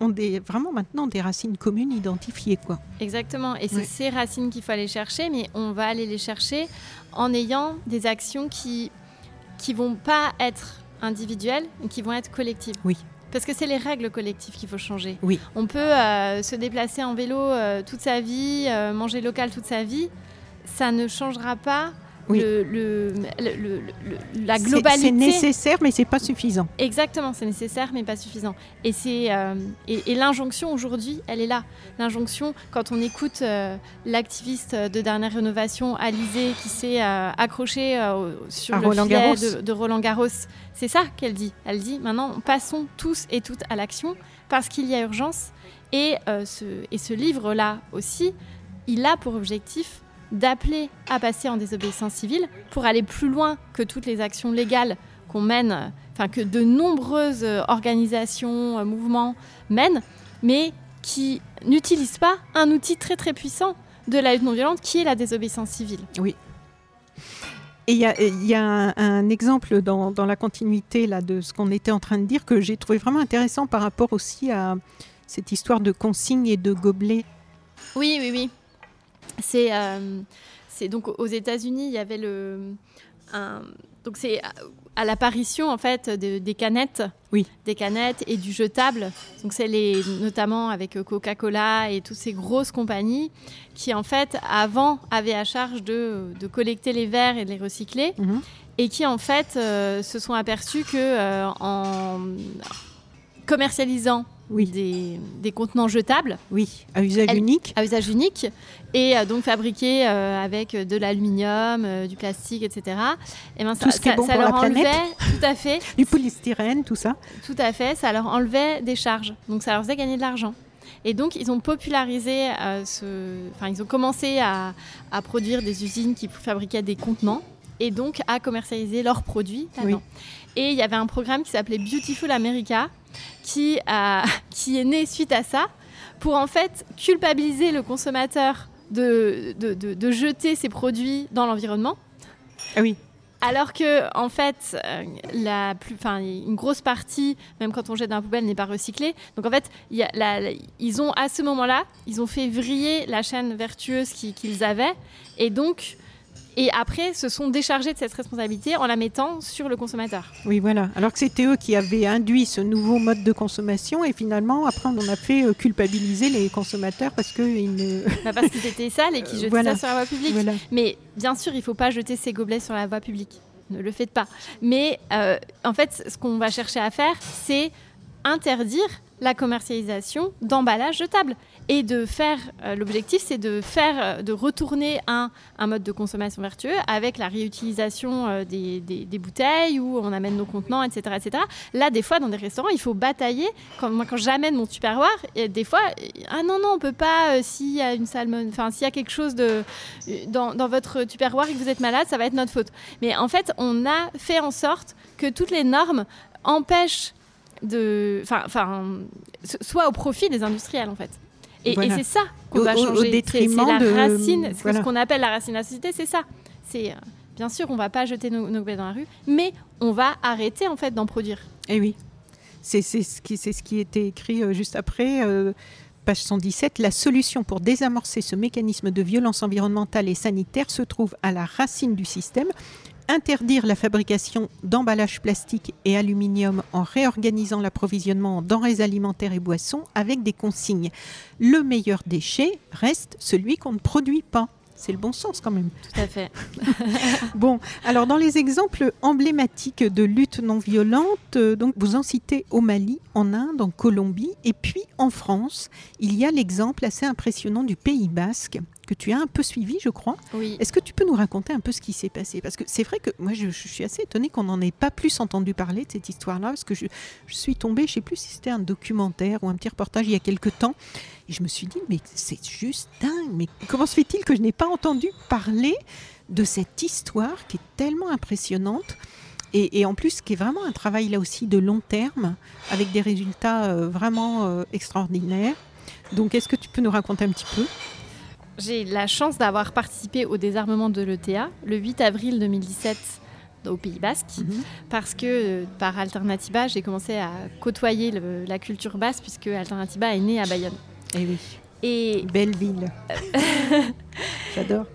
ont, des, vraiment maintenant des racines communes identifiées. Quoi. Exactement, et c'est ces racines qu'il faut aller chercher, mais on va aller les chercher en ayant des actions qui qui vont pas être individuelles, mais qui vont être collectives. Oui. Parce que c'est les règles collectives qu'il faut changer. Oui. On peut euh, se déplacer en vélo euh, toute sa vie, euh, manger local toute sa vie. Ça ne changera pas le, la globalité. C'est nécessaire, mais c'est pas suffisant. Exactement, c'est nécessaire, mais pas suffisant. Et, c'est, euh, et, l'injonction aujourd'hui, elle est là. L'injonction, quand on écoute euh, l'activiste de dernière rénovation, Alizé, qui s'est euh, accroché sur le Roland de, de, Roland Garros, c'est ça qu'elle dit. Elle dit maintenant, passons tous et toutes à l'action parce qu'il y a urgence. Et, ce, et ce livre-là aussi, il a pour objectif d'appeler à passer en désobéissance civile pour aller plus loin que toutes les actions légales qu'on mène, enfin que de nombreuses organisations, euh, mouvements mènent, mais qui n'utilisent pas un outil très très puissant de la lutte non violente qui est la désobéissance civile. Oui. Et il y a, un, exemple dans, la continuité là, de ce qu'on était en train de dire que j'ai trouvé vraiment intéressant par rapport aussi à cette histoire de consignes et de gobelets. Oui, oui, oui. C'est c'est donc aux États-Unis, il y avait le un, donc c'est à l'apparition en fait des canettes, oui. des canettes et du jetable. Donc c'est les notamment avec Coca-Cola et toutes ces grosses compagnies qui en fait avant avaient à charge de, de collecter les verres et de les recycler Mhm. et qui en fait euh, se sont aperçus que euh, en commercialisant Oui. des, des contenants jetables Oui, à usage Elle- unique. à usage unique et euh, donc fabriqués euh, avec de l'aluminium, euh, du plastique, etc. Et ben, Tout ce qui est bon ça pour leur la planète. enlevait, tout à fait, Du polystyrène, tout ça. tout à fait, ça leur enlevait des charges. Donc ça leur faisait gagner de l'argent. Et donc ils ont popularisé ce, enfin ils ont commencé à, à produire des usines qui fabriquaient des contenants et donc à commercialiser leurs produits. Et il y avait un programme qui s'appelait Beautiful America qui, a, qui est né suite à ça pour en fait culpabiliser le consommateur de, de, de- de jeter ses produits dans l'environnement. Ah oui. Alors que, en fait, euh, la plus, une grosse partie, même quand on jette dans la poubelle, n'est pas recyclée. Donc, en fait, il y a la- la- ils ont, à ce moment-là, ils ont fait vriller la chaîne vertueuse qui- qu'ils avaient. Et donc, et après, se sont déchargés de cette responsabilité en la mettant sur le consommateur. Oui, voilà. Alors que c'était eux qui avaient induit ce nouveau mode de consommation et finalement, après, on a fait euh, culpabiliser les consommateurs parce qu'ils ne. Bah, parce qu'ils étaient sales et qu'ils jetaient Voilà. ça sur la voie publique. voilà. Mais bien sûr, il ne faut pas jeter ses gobelets sur la voie publique. Ne le faites pas. Mais euh, en fait, ce qu'on va chercher à faire, c'est interdire la commercialisation d'emballages jetables. Et de faire, euh, l'objectif, c'est de faire, euh, de retourner un, un mode de consommation vertueux avec la réutilisation euh, des, des- bouteilles où on amène nos contenants, etc., etc. Là, des fois, dans des restaurants, il faut batailler. Quand, moi, quand j'amène mon tupperware, et des fois, ah non, non, on peut pas, euh, s'il y a une salmon, enfin, s'il y a quelque chose de, dans, dans votre tupperware et que vous êtes malade, ça va être notre faute. Mais en fait, on a fait en sorte que toutes les normes empêchent de, enfin, soit au profit des industriels en fait. Et, et c'est ça qu'on va au changer. C'est- la de- racine, c'est voilà. ce qu'on appelle la racine de la société, c'est ça. C'est euh, bien sûr, on va pas jeter nos, nos gobelets dans la rue, mais on va arrêter en fait d'en produire. Eh oui. C'est c'est ce, qui- c'est ce qui était écrit euh, juste après, euh, page 117. La solution pour désamorcer ce mécanisme de violence environnementale et sanitaire se trouve à la racine du système. Interdire la fabrication d'emballages plastiques et aluminium en réorganisant l'approvisionnement en denrées alimentaires et boissons avec des consignes. Le meilleur déchet reste celui qu'on ne produit pas. C'est le bon sens quand même. Tout à fait. Bon, alors dans les exemples emblématiques de lutte non violente, euh, donc vous en citez au Mali, en Inde, en Colombie, et puis en France, il y a l'exemple assez impressionnant du Pays Basque que tu as un peu suivi, je crois. Oui. Est-ce que tu peux nous raconter un peu ce qui s'est passé? Parce que c'est vrai que moi, je, je suis assez étonnée qu'on n'en ait pas plus entendu parler de cette histoire-là, parce que je, je suis tombée, je ne sais plus si c'était un documentaire ou un petit reportage il y a quelque temps, et je me suis dit, mais c'est juste dingue, mais comment se fait-il que je n'ai pas entendu parler de cette histoire qui est tellement impressionnante et, et en plus qui est vraiment un travail là aussi de long terme, avec des résultats euh, vraiment euh, extraordinaires? Donc est-ce que tu peux nous raconter un petit peu? J'ai la chance d'avoir participé au désarmement de l'ETA le 8 avril 2017 au Pays Basque, parce que euh, par Alternativa, j'ai commencé à côtoyer le- la culture basque, puisque Alternativa est née à Bayonne. Eh oui, Et, belle ville. J'adore.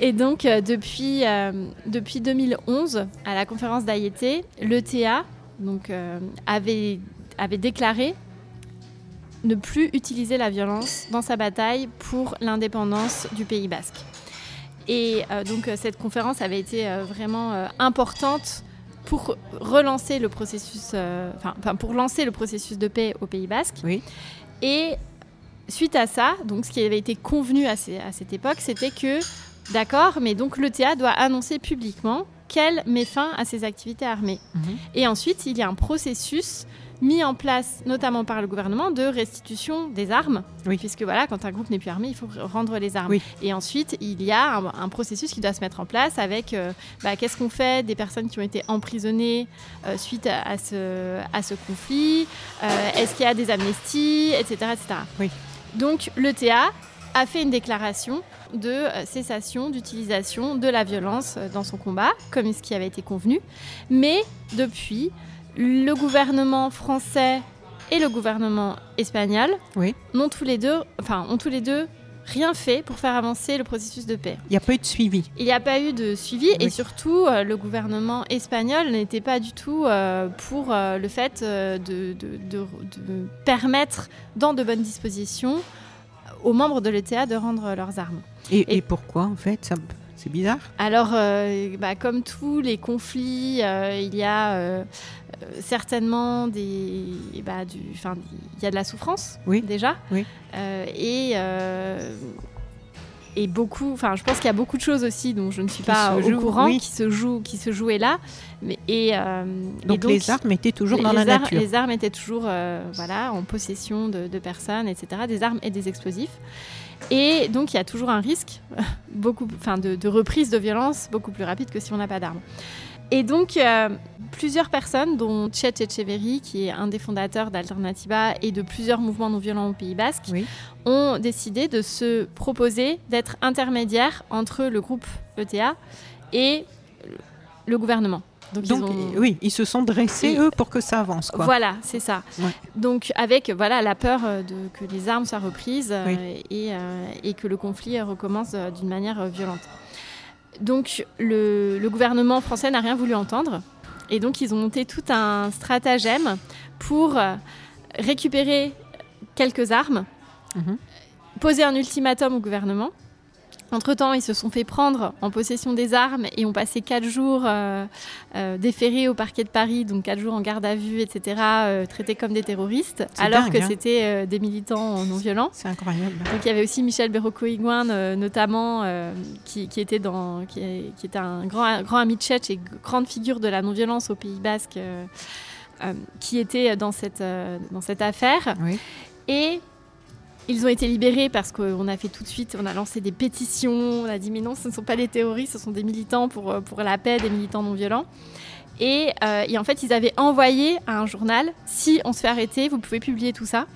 et donc, euh, depuis, euh, depuis 2011, à la conférence d'Aïeté, l'ETA donc, euh, avait, avait déclaré ne plus utiliser la violence dans sa bataille pour l'indépendance du Pays basque. Et euh, donc euh, cette conférence avait été euh, vraiment euh, importante pour relancer le processus, enfin pour lancer le processus de paix au Pays basque. Oui. Et suite à ça, donc ce qui avait été convenu à, ces- à cette époque, c'était que d'accord, mais donc l'ETA doit annoncer publiquement qu'elle met fin à ses activités armées. Et ensuite, il y a un processus mis en place, notamment par le gouvernement, de restitution des armes. Oui. Puisque voilà, quand un groupe n'est plus armé, il faut rendre les armes. Oui. Et ensuite, il y a un, un processus qui doit se mettre en place avec euh, bah, qu'est-ce qu'on fait des personnes qui ont été emprisonnées euh, suite à, à ce, à ce conflit, euh, est-ce qu'il y a des amnesties, etc. etc. Oui. Donc l'ETA a fait une déclaration de cessation d'utilisation de la violence dans son combat, comme ce qui avait été convenu. Mais depuis, le gouvernement français et le gouvernement espagnol Oui. n'ont tous les deux, enfin, ont tous les deux rien fait pour faire avancer le processus de paix. Il n'y a pas eu de suivi. Il n'y a pas eu de suivi et surtout euh, le gouvernement espagnol n'était pas du tout euh, pour euh, le fait de, de- de- de permettre dans de bonnes dispositions aux membres de l'ETA de rendre leurs armes. Et, Et- et pourquoi, en fait ça- C'est bizarre. Alors, euh, bah, comme tous les conflits, euh, il y a euh, certainement des, bah, du, il y a de la souffrance Oui. déjà, Oui. Et et beaucoup, enfin, je pense qu'il y a beaucoup de choses aussi dont je ne suis Qui pas au courant, oui. qui se jouent, qui se jouaient là, mais et, euh, et Donc, les armes étaient toujours les- dans la ar- nature. Les armes étaient toujours euh, voilà, en possession de, de personnes, etc. Des armes et des explosifs. Et donc, il y a toujours un risque beaucoup, enfin, de, de reprise de violence beaucoup plus rapide que si on n'a pas d'armes. Et donc, euh, plusieurs personnes, dont Chet Echeverry, qui est un des fondateurs d'Alternativa et de plusieurs mouvements non violents au Pays Basque, Oui. ont décidé de se proposer d'être intermédiaires entre le groupe ETA et le gouvernement. Donc, ils ont- oui, ils se sont dressés, eux, pour que ça avance. Quoi. voilà, c'est ça. Ouais. Donc avec voilà la peur euh, de que les armes soient reprises euh, Oui. et, euh, et que le conflit recommence d'une manière violente. Donc le, le gouvernement français n'a rien voulu entendre et donc ils ont monté tout un stratagème pour récupérer quelques armes, Mhm. poser un ultimatum au gouvernement. Entre-temps, ils se sont fait prendre en possession des armes et ont passé quatre jours euh, euh, déférés au parquet de Paris, donc quatre jours en garde à vue, etc., euh, traités comme des terroristes, alors dingue, que hein. c'était des militants non violents. C'est incroyable. Donc il y avait aussi Michel Berroco-Higuin, euh, notamment, qui, qui était, dans, qui, est- qui était un grand, un grand ami de Tchetch et grande figure de la non-violence au Pays Basque, qui était dans cette, dans cette affaire. Oui. Et ils ont été libérés parce qu'on a fait tout de suite, on a lancé des pétitions, on a dit mais non, ce ne sont pas des terroristes, ce sont des militants pour, euh, pour la paix, des militants non violents. Et, euh, et en fait, ils avaient envoyé à un journal, si on se fait arrêter, vous pouvez publier tout ça.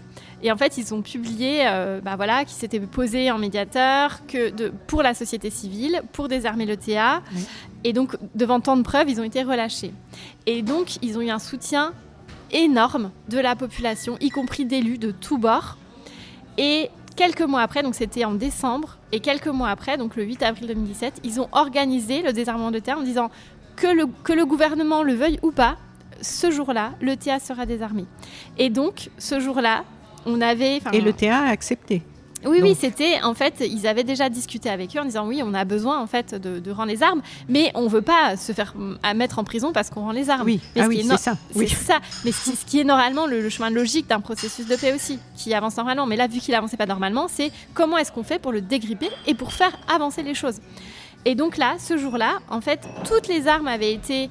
Et en fait, ils ont publié, euh, bah voilà, qu'ils s'étaient posés en médiateur, que de, pour la société civile, pour désarmer le TA. Oui. Et donc, devant tant de preuves, ils ont été relâchés. Et donc, ils ont eu un soutien énorme de la population, y compris d'élus de tous bords. Et quelques mois après, donc c'était en décembre, et quelques mois après, donc le 8 avril 2017, ils ont organisé le désarmement de terre en disant que le, gouvernement le veuille ou pas, ce jour-là, le TA sera désarmé. Et donc, ce jour-là, on avait... Et le TA a accepté. Oui, oui, c'était en fait, ils avaient déjà discuté avec eux en disant oui, on a besoin en fait de, de rendre les armes, mais on veut pas se faire mm, à mettre en prison parce qu'on rend les armes. Oui, Mais ah ce oui c'est no- ça. Oui. ça, mais ce qui, ce qui est normalement le, le chemin logique d'un processus de paix aussi, qui avance normalement. Mais là, vu qu'il avançait pas normalement, c'est comment est-ce qu'on fait pour le dégripper et pour faire avancer les choses. Et donc là, ce jour-là, en fait, toutes les armes avaient été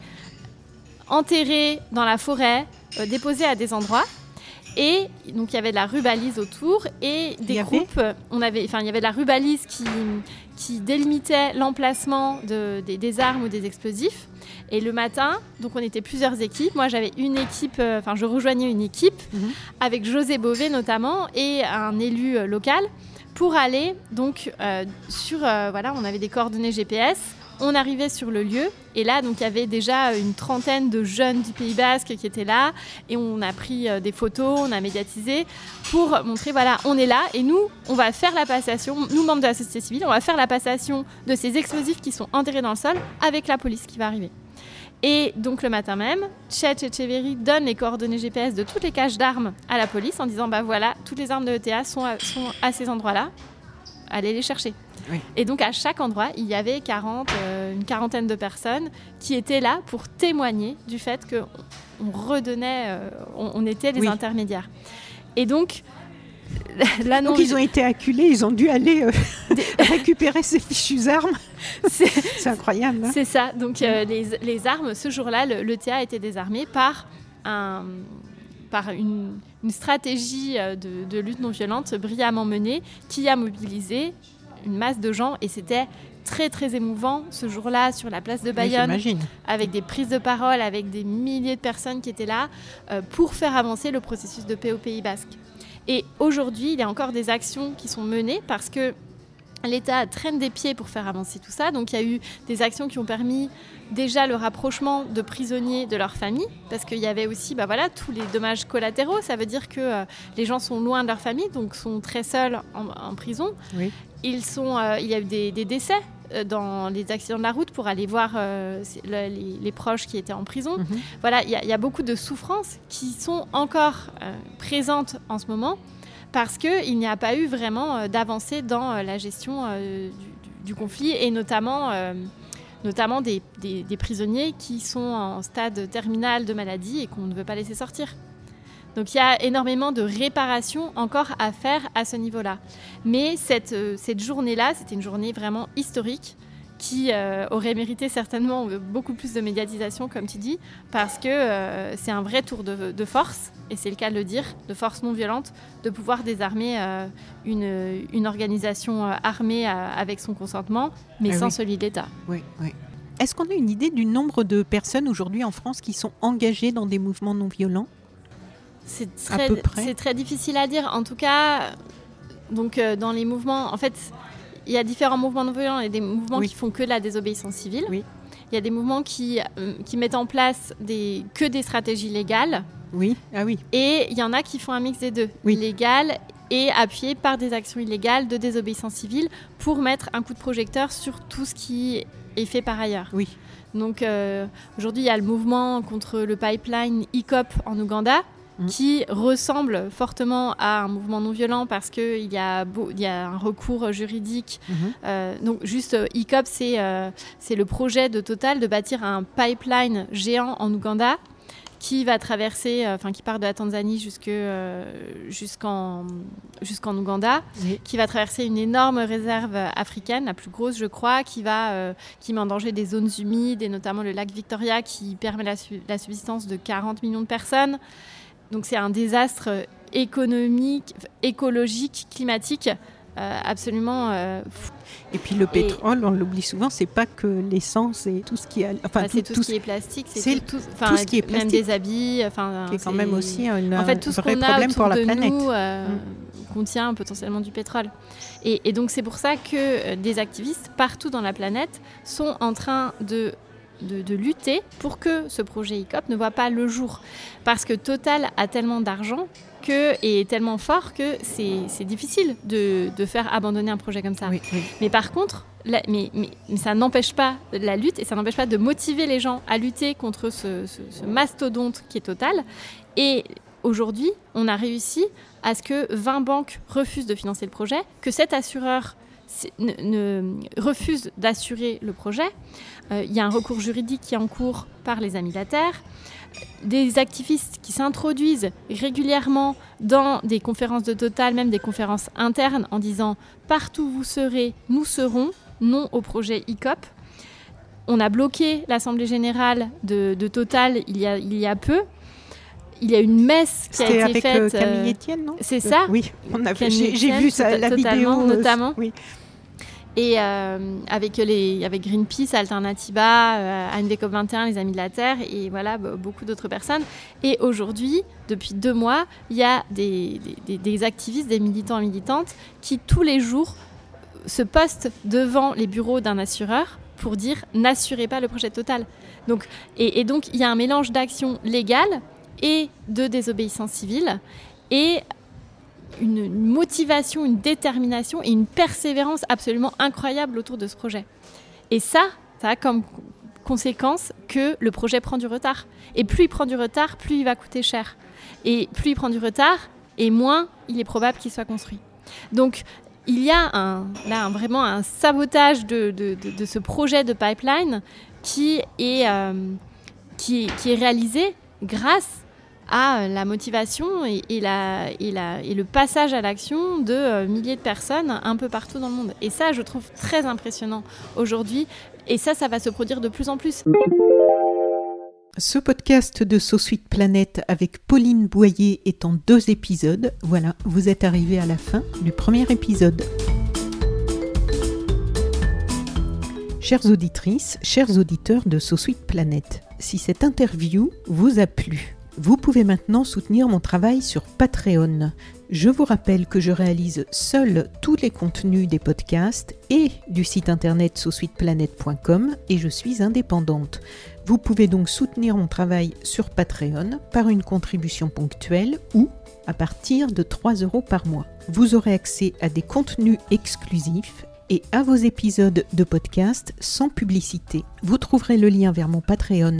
enterrées dans la forêt, euh, déposées à des endroits. Et donc il y avait de la rubalise autour et des y groupes. On avait, enfin il y avait de la rubalise qui, qui délimitait l'emplacement de- des, des armes ou des explosifs. Et le matin, donc on était plusieurs équipes. Moi j'avais une équipe, euh, enfin je rejoignais une équipe Mhm. avec José Bové notamment et un élu euh, local pour aller donc euh, sur euh, voilà on avait des coordonnées GPS. On arrivait sur le lieu et là donc il y avait déjà une trentaine de jeunes du Pays Basque qui étaient là et on a pris euh, des photos, on a médiatisé pour montrer voilà on est là et nous on va faire la passation, nous membres de la société civile, on va faire la passation de ces explosifs qui sont enterrés dans le sol avec la police qui va arriver. Et donc le matin même, Chet Echeverry donne les coordonnées GPS de toutes les caches d'armes à la police en disant bah voilà, toutes les armes de ETA sont à ces endroits-là, allez les chercher. Oui. Et donc à chaque endroit, il y avait 40, euh, une quarantaine de personnes qui étaient là pour témoigner du fait qu'on on redonnait, euh, on, on était les Oui. intermédiaires. Et donc, là non, Donc ils ont été acculés, ils ont dû aller euh, récupérer ces fichues armes. c'est- incroyable. hein. C'est ça. Donc euh, les, les armes, ce jour-là, le, le TA a été désarmé par, un, par une, une stratégie de, de lutte non violente brillamment menée qui a mobilisé une masse de gens et c'était très très émouvant ce jour-là sur la place de Bayonne avec des prises de parole, avec des milliers de personnes qui étaient là euh, pour faire avancer le processus de paix au Pays Basque. Et aujourd'hui, il y a encore des actions qui sont menées parce que l'État traîne des pieds pour faire avancer tout ça. Donc il y a eu des actions qui ont permis déjà le rapprochement de prisonniers de leur famille, parce qu'il y avait aussi bah voilà, tous les dommages collatéraux. Ça veut dire que euh, les gens sont loin de leur famille, donc sont très seuls en, prison. Ils sont, euh, il y a eu des, décès euh, dans les accidents de la route pour aller voir les, proches qui étaient en prison. Mhm. Voilà, il y, y, a beaucoup de souffrances qui sont encore présentes en ce moment parce qu'il n'y a pas eu vraiment euh, d'avancée dans euh, la gestion euh, du, conflit et notamment, notamment des, prisonniers qui sont en stade terminal de maladie et qu'on ne veut pas laisser sortir. Donc il y a énormément de réparations encore à faire à ce niveau-là. Mais cette, cette journée-là, c'était une journée vraiment historique qui euh, aurait mérité certainement beaucoup plus de médiatisation, comme tu dis, parce que euh, c'est un vrai tour de, force, et c'est le cas de le dire, de force non violente, de pouvoir désarmer euh, une, une, organisation armée avec son consentement, mais ah sans celui de l'État. Oui, oui. Est-ce qu'on a une idée du nombre de personnes aujourd'hui en France qui sont engagées dans des mouvements non violents? C'est très, très difficile à dire. En tout cas, donc dans les mouvements, en fait, il y a différents mouvements non violents. Il y a des mouvements qui font que la désobéissance civile. Oui. Il y a des mouvements qui, euh, qui mettent en place des, que des stratégies légales. Oui, ah oui. Et il y en a qui font un mix des deux, oui. légales et appuyées par des actions illégales de désobéissance civile pour mettre un coup de projecteur sur tout ce qui est fait par ailleurs. Oui. Donc euh, aujourd'hui, il y a le mouvement contre le pipeline ICOP en Ouganda, Mm. qui ressemble fortement à un mouvement non violent parce qu'il y, a y a un recours juridique. Mm-hmm. Euh, donc juste, euh, ICOP, euh, c'est le projet de Total de bâtir un pipeline géant en Ouganda qui va traverser, enfin qui part de la Tanzanie jusqu'en jusqu'en Ouganda, qui va traverser une énorme réserve africaine, la plus grosse je crois, qui va qui met en danger des zones humides et notamment le lac Victoria qui permet la, la subsistance de 40 millions de personnes. Donc c'est un désastre économique, écologique, climatique euh, absolument euh, fou. Et puis le pétrole, on l'oublie souvent, c'est pas que l'essence et tout ce qui est, enfin bah, tout, tout, ce qui est plastique, c'est tout, tout, ce qui est plastique, même des habits, enfin c'est quand même aussi un, en fait, tout ce vrai problème pour la planète. Nous, euh, mm. contient potentiellement du pétrole. Et, et donc c'est pour ça que des activistes partout dans la planète sont en train de de, lutter pour que ce projet ICOP ne voit pas le jour. Parce que Total a tellement d'argent que, et est tellement fort que c'est difficile de, faire abandonner un projet comme ça. Mais par contre, mais, ça n'empêche pas la lutte et ça n'empêche pas de motiver les gens à lutter contre ce, mastodonte qui est Total. Et aujourd'hui, on a réussi à ce que 20 banques refusent de financer le projet, que cet assureur ne, refuse d'assurer le projet. Euh, il y a un recours juridique qui est en cours par les amis de la Terre. Des activistes qui s'introduisent régulièrement dans des conférences de Total, même des conférences internes, en disant partout où vous serez, nous serons, non au projet ICOP. On a bloqué l'Assemblée générale de, Total il y, a, il y a peu, il y a une messe qui a été avec faite. Euh, Camille Etienne, non? C'est ça. Oui, j'ai vu ça, la vidéo, notamment. Oui. Et euh, avec, les, avec Greenpeace, Alternativa, euh, ANVCOP 21, les Amis de la Terre et voilà, beaucoup d'autres personnes. Et aujourd'hui, depuis deux mois, il y a des, des, activistes, des militants et militantes qui tous les jours se postent devant les bureaux d'un assureur pour dire n'assurez pas le projet Total. Donc, et, et donc il y a un mélange d'actions légales et de désobéissance civile et une, motivation, une détermination et une persévérance absolument incroyable autour de ce projet. Et ça, ça a comme conséquence que le projet prend du retard. Et plus il prend du retard, plus il va coûter cher. Et plus il prend du retard, et moins il est probable qu'il soit construit. Donc il y a vraiment un sabotage de, ce projet de pipeline qui est, euh, qui est réalisé grâce à la motivation et, le passage à l'action de euh, milliers de personnes un peu partout dans le monde. Et ça, je trouve très impressionnant aujourd'hui. Et ça, ça va se produire de plus en plus. Ce podcast de So Sweet Planet avec Pauline Boyer est en deux épisodes. Voilà, vous êtes arrivé à la fin du premier épisode. Chères auditrices, chers auditeurs de So Sweet Planet, si cette interview vous a plu, Vous pouvez maintenant soutenir mon travail sur Patreon. Je vous rappelle que je réalise seul tous les contenus des podcasts et du site internet sous-suite-planète.com et je suis indépendante. Vous pouvez donc soutenir mon travail sur Patreon par une contribution ponctuelle ou à partir de 3 euros par mois. Vous aurez accès à des contenus exclusifs et à vos épisodes de podcast sans publicité. Vous trouverez le lien vers mon Patreon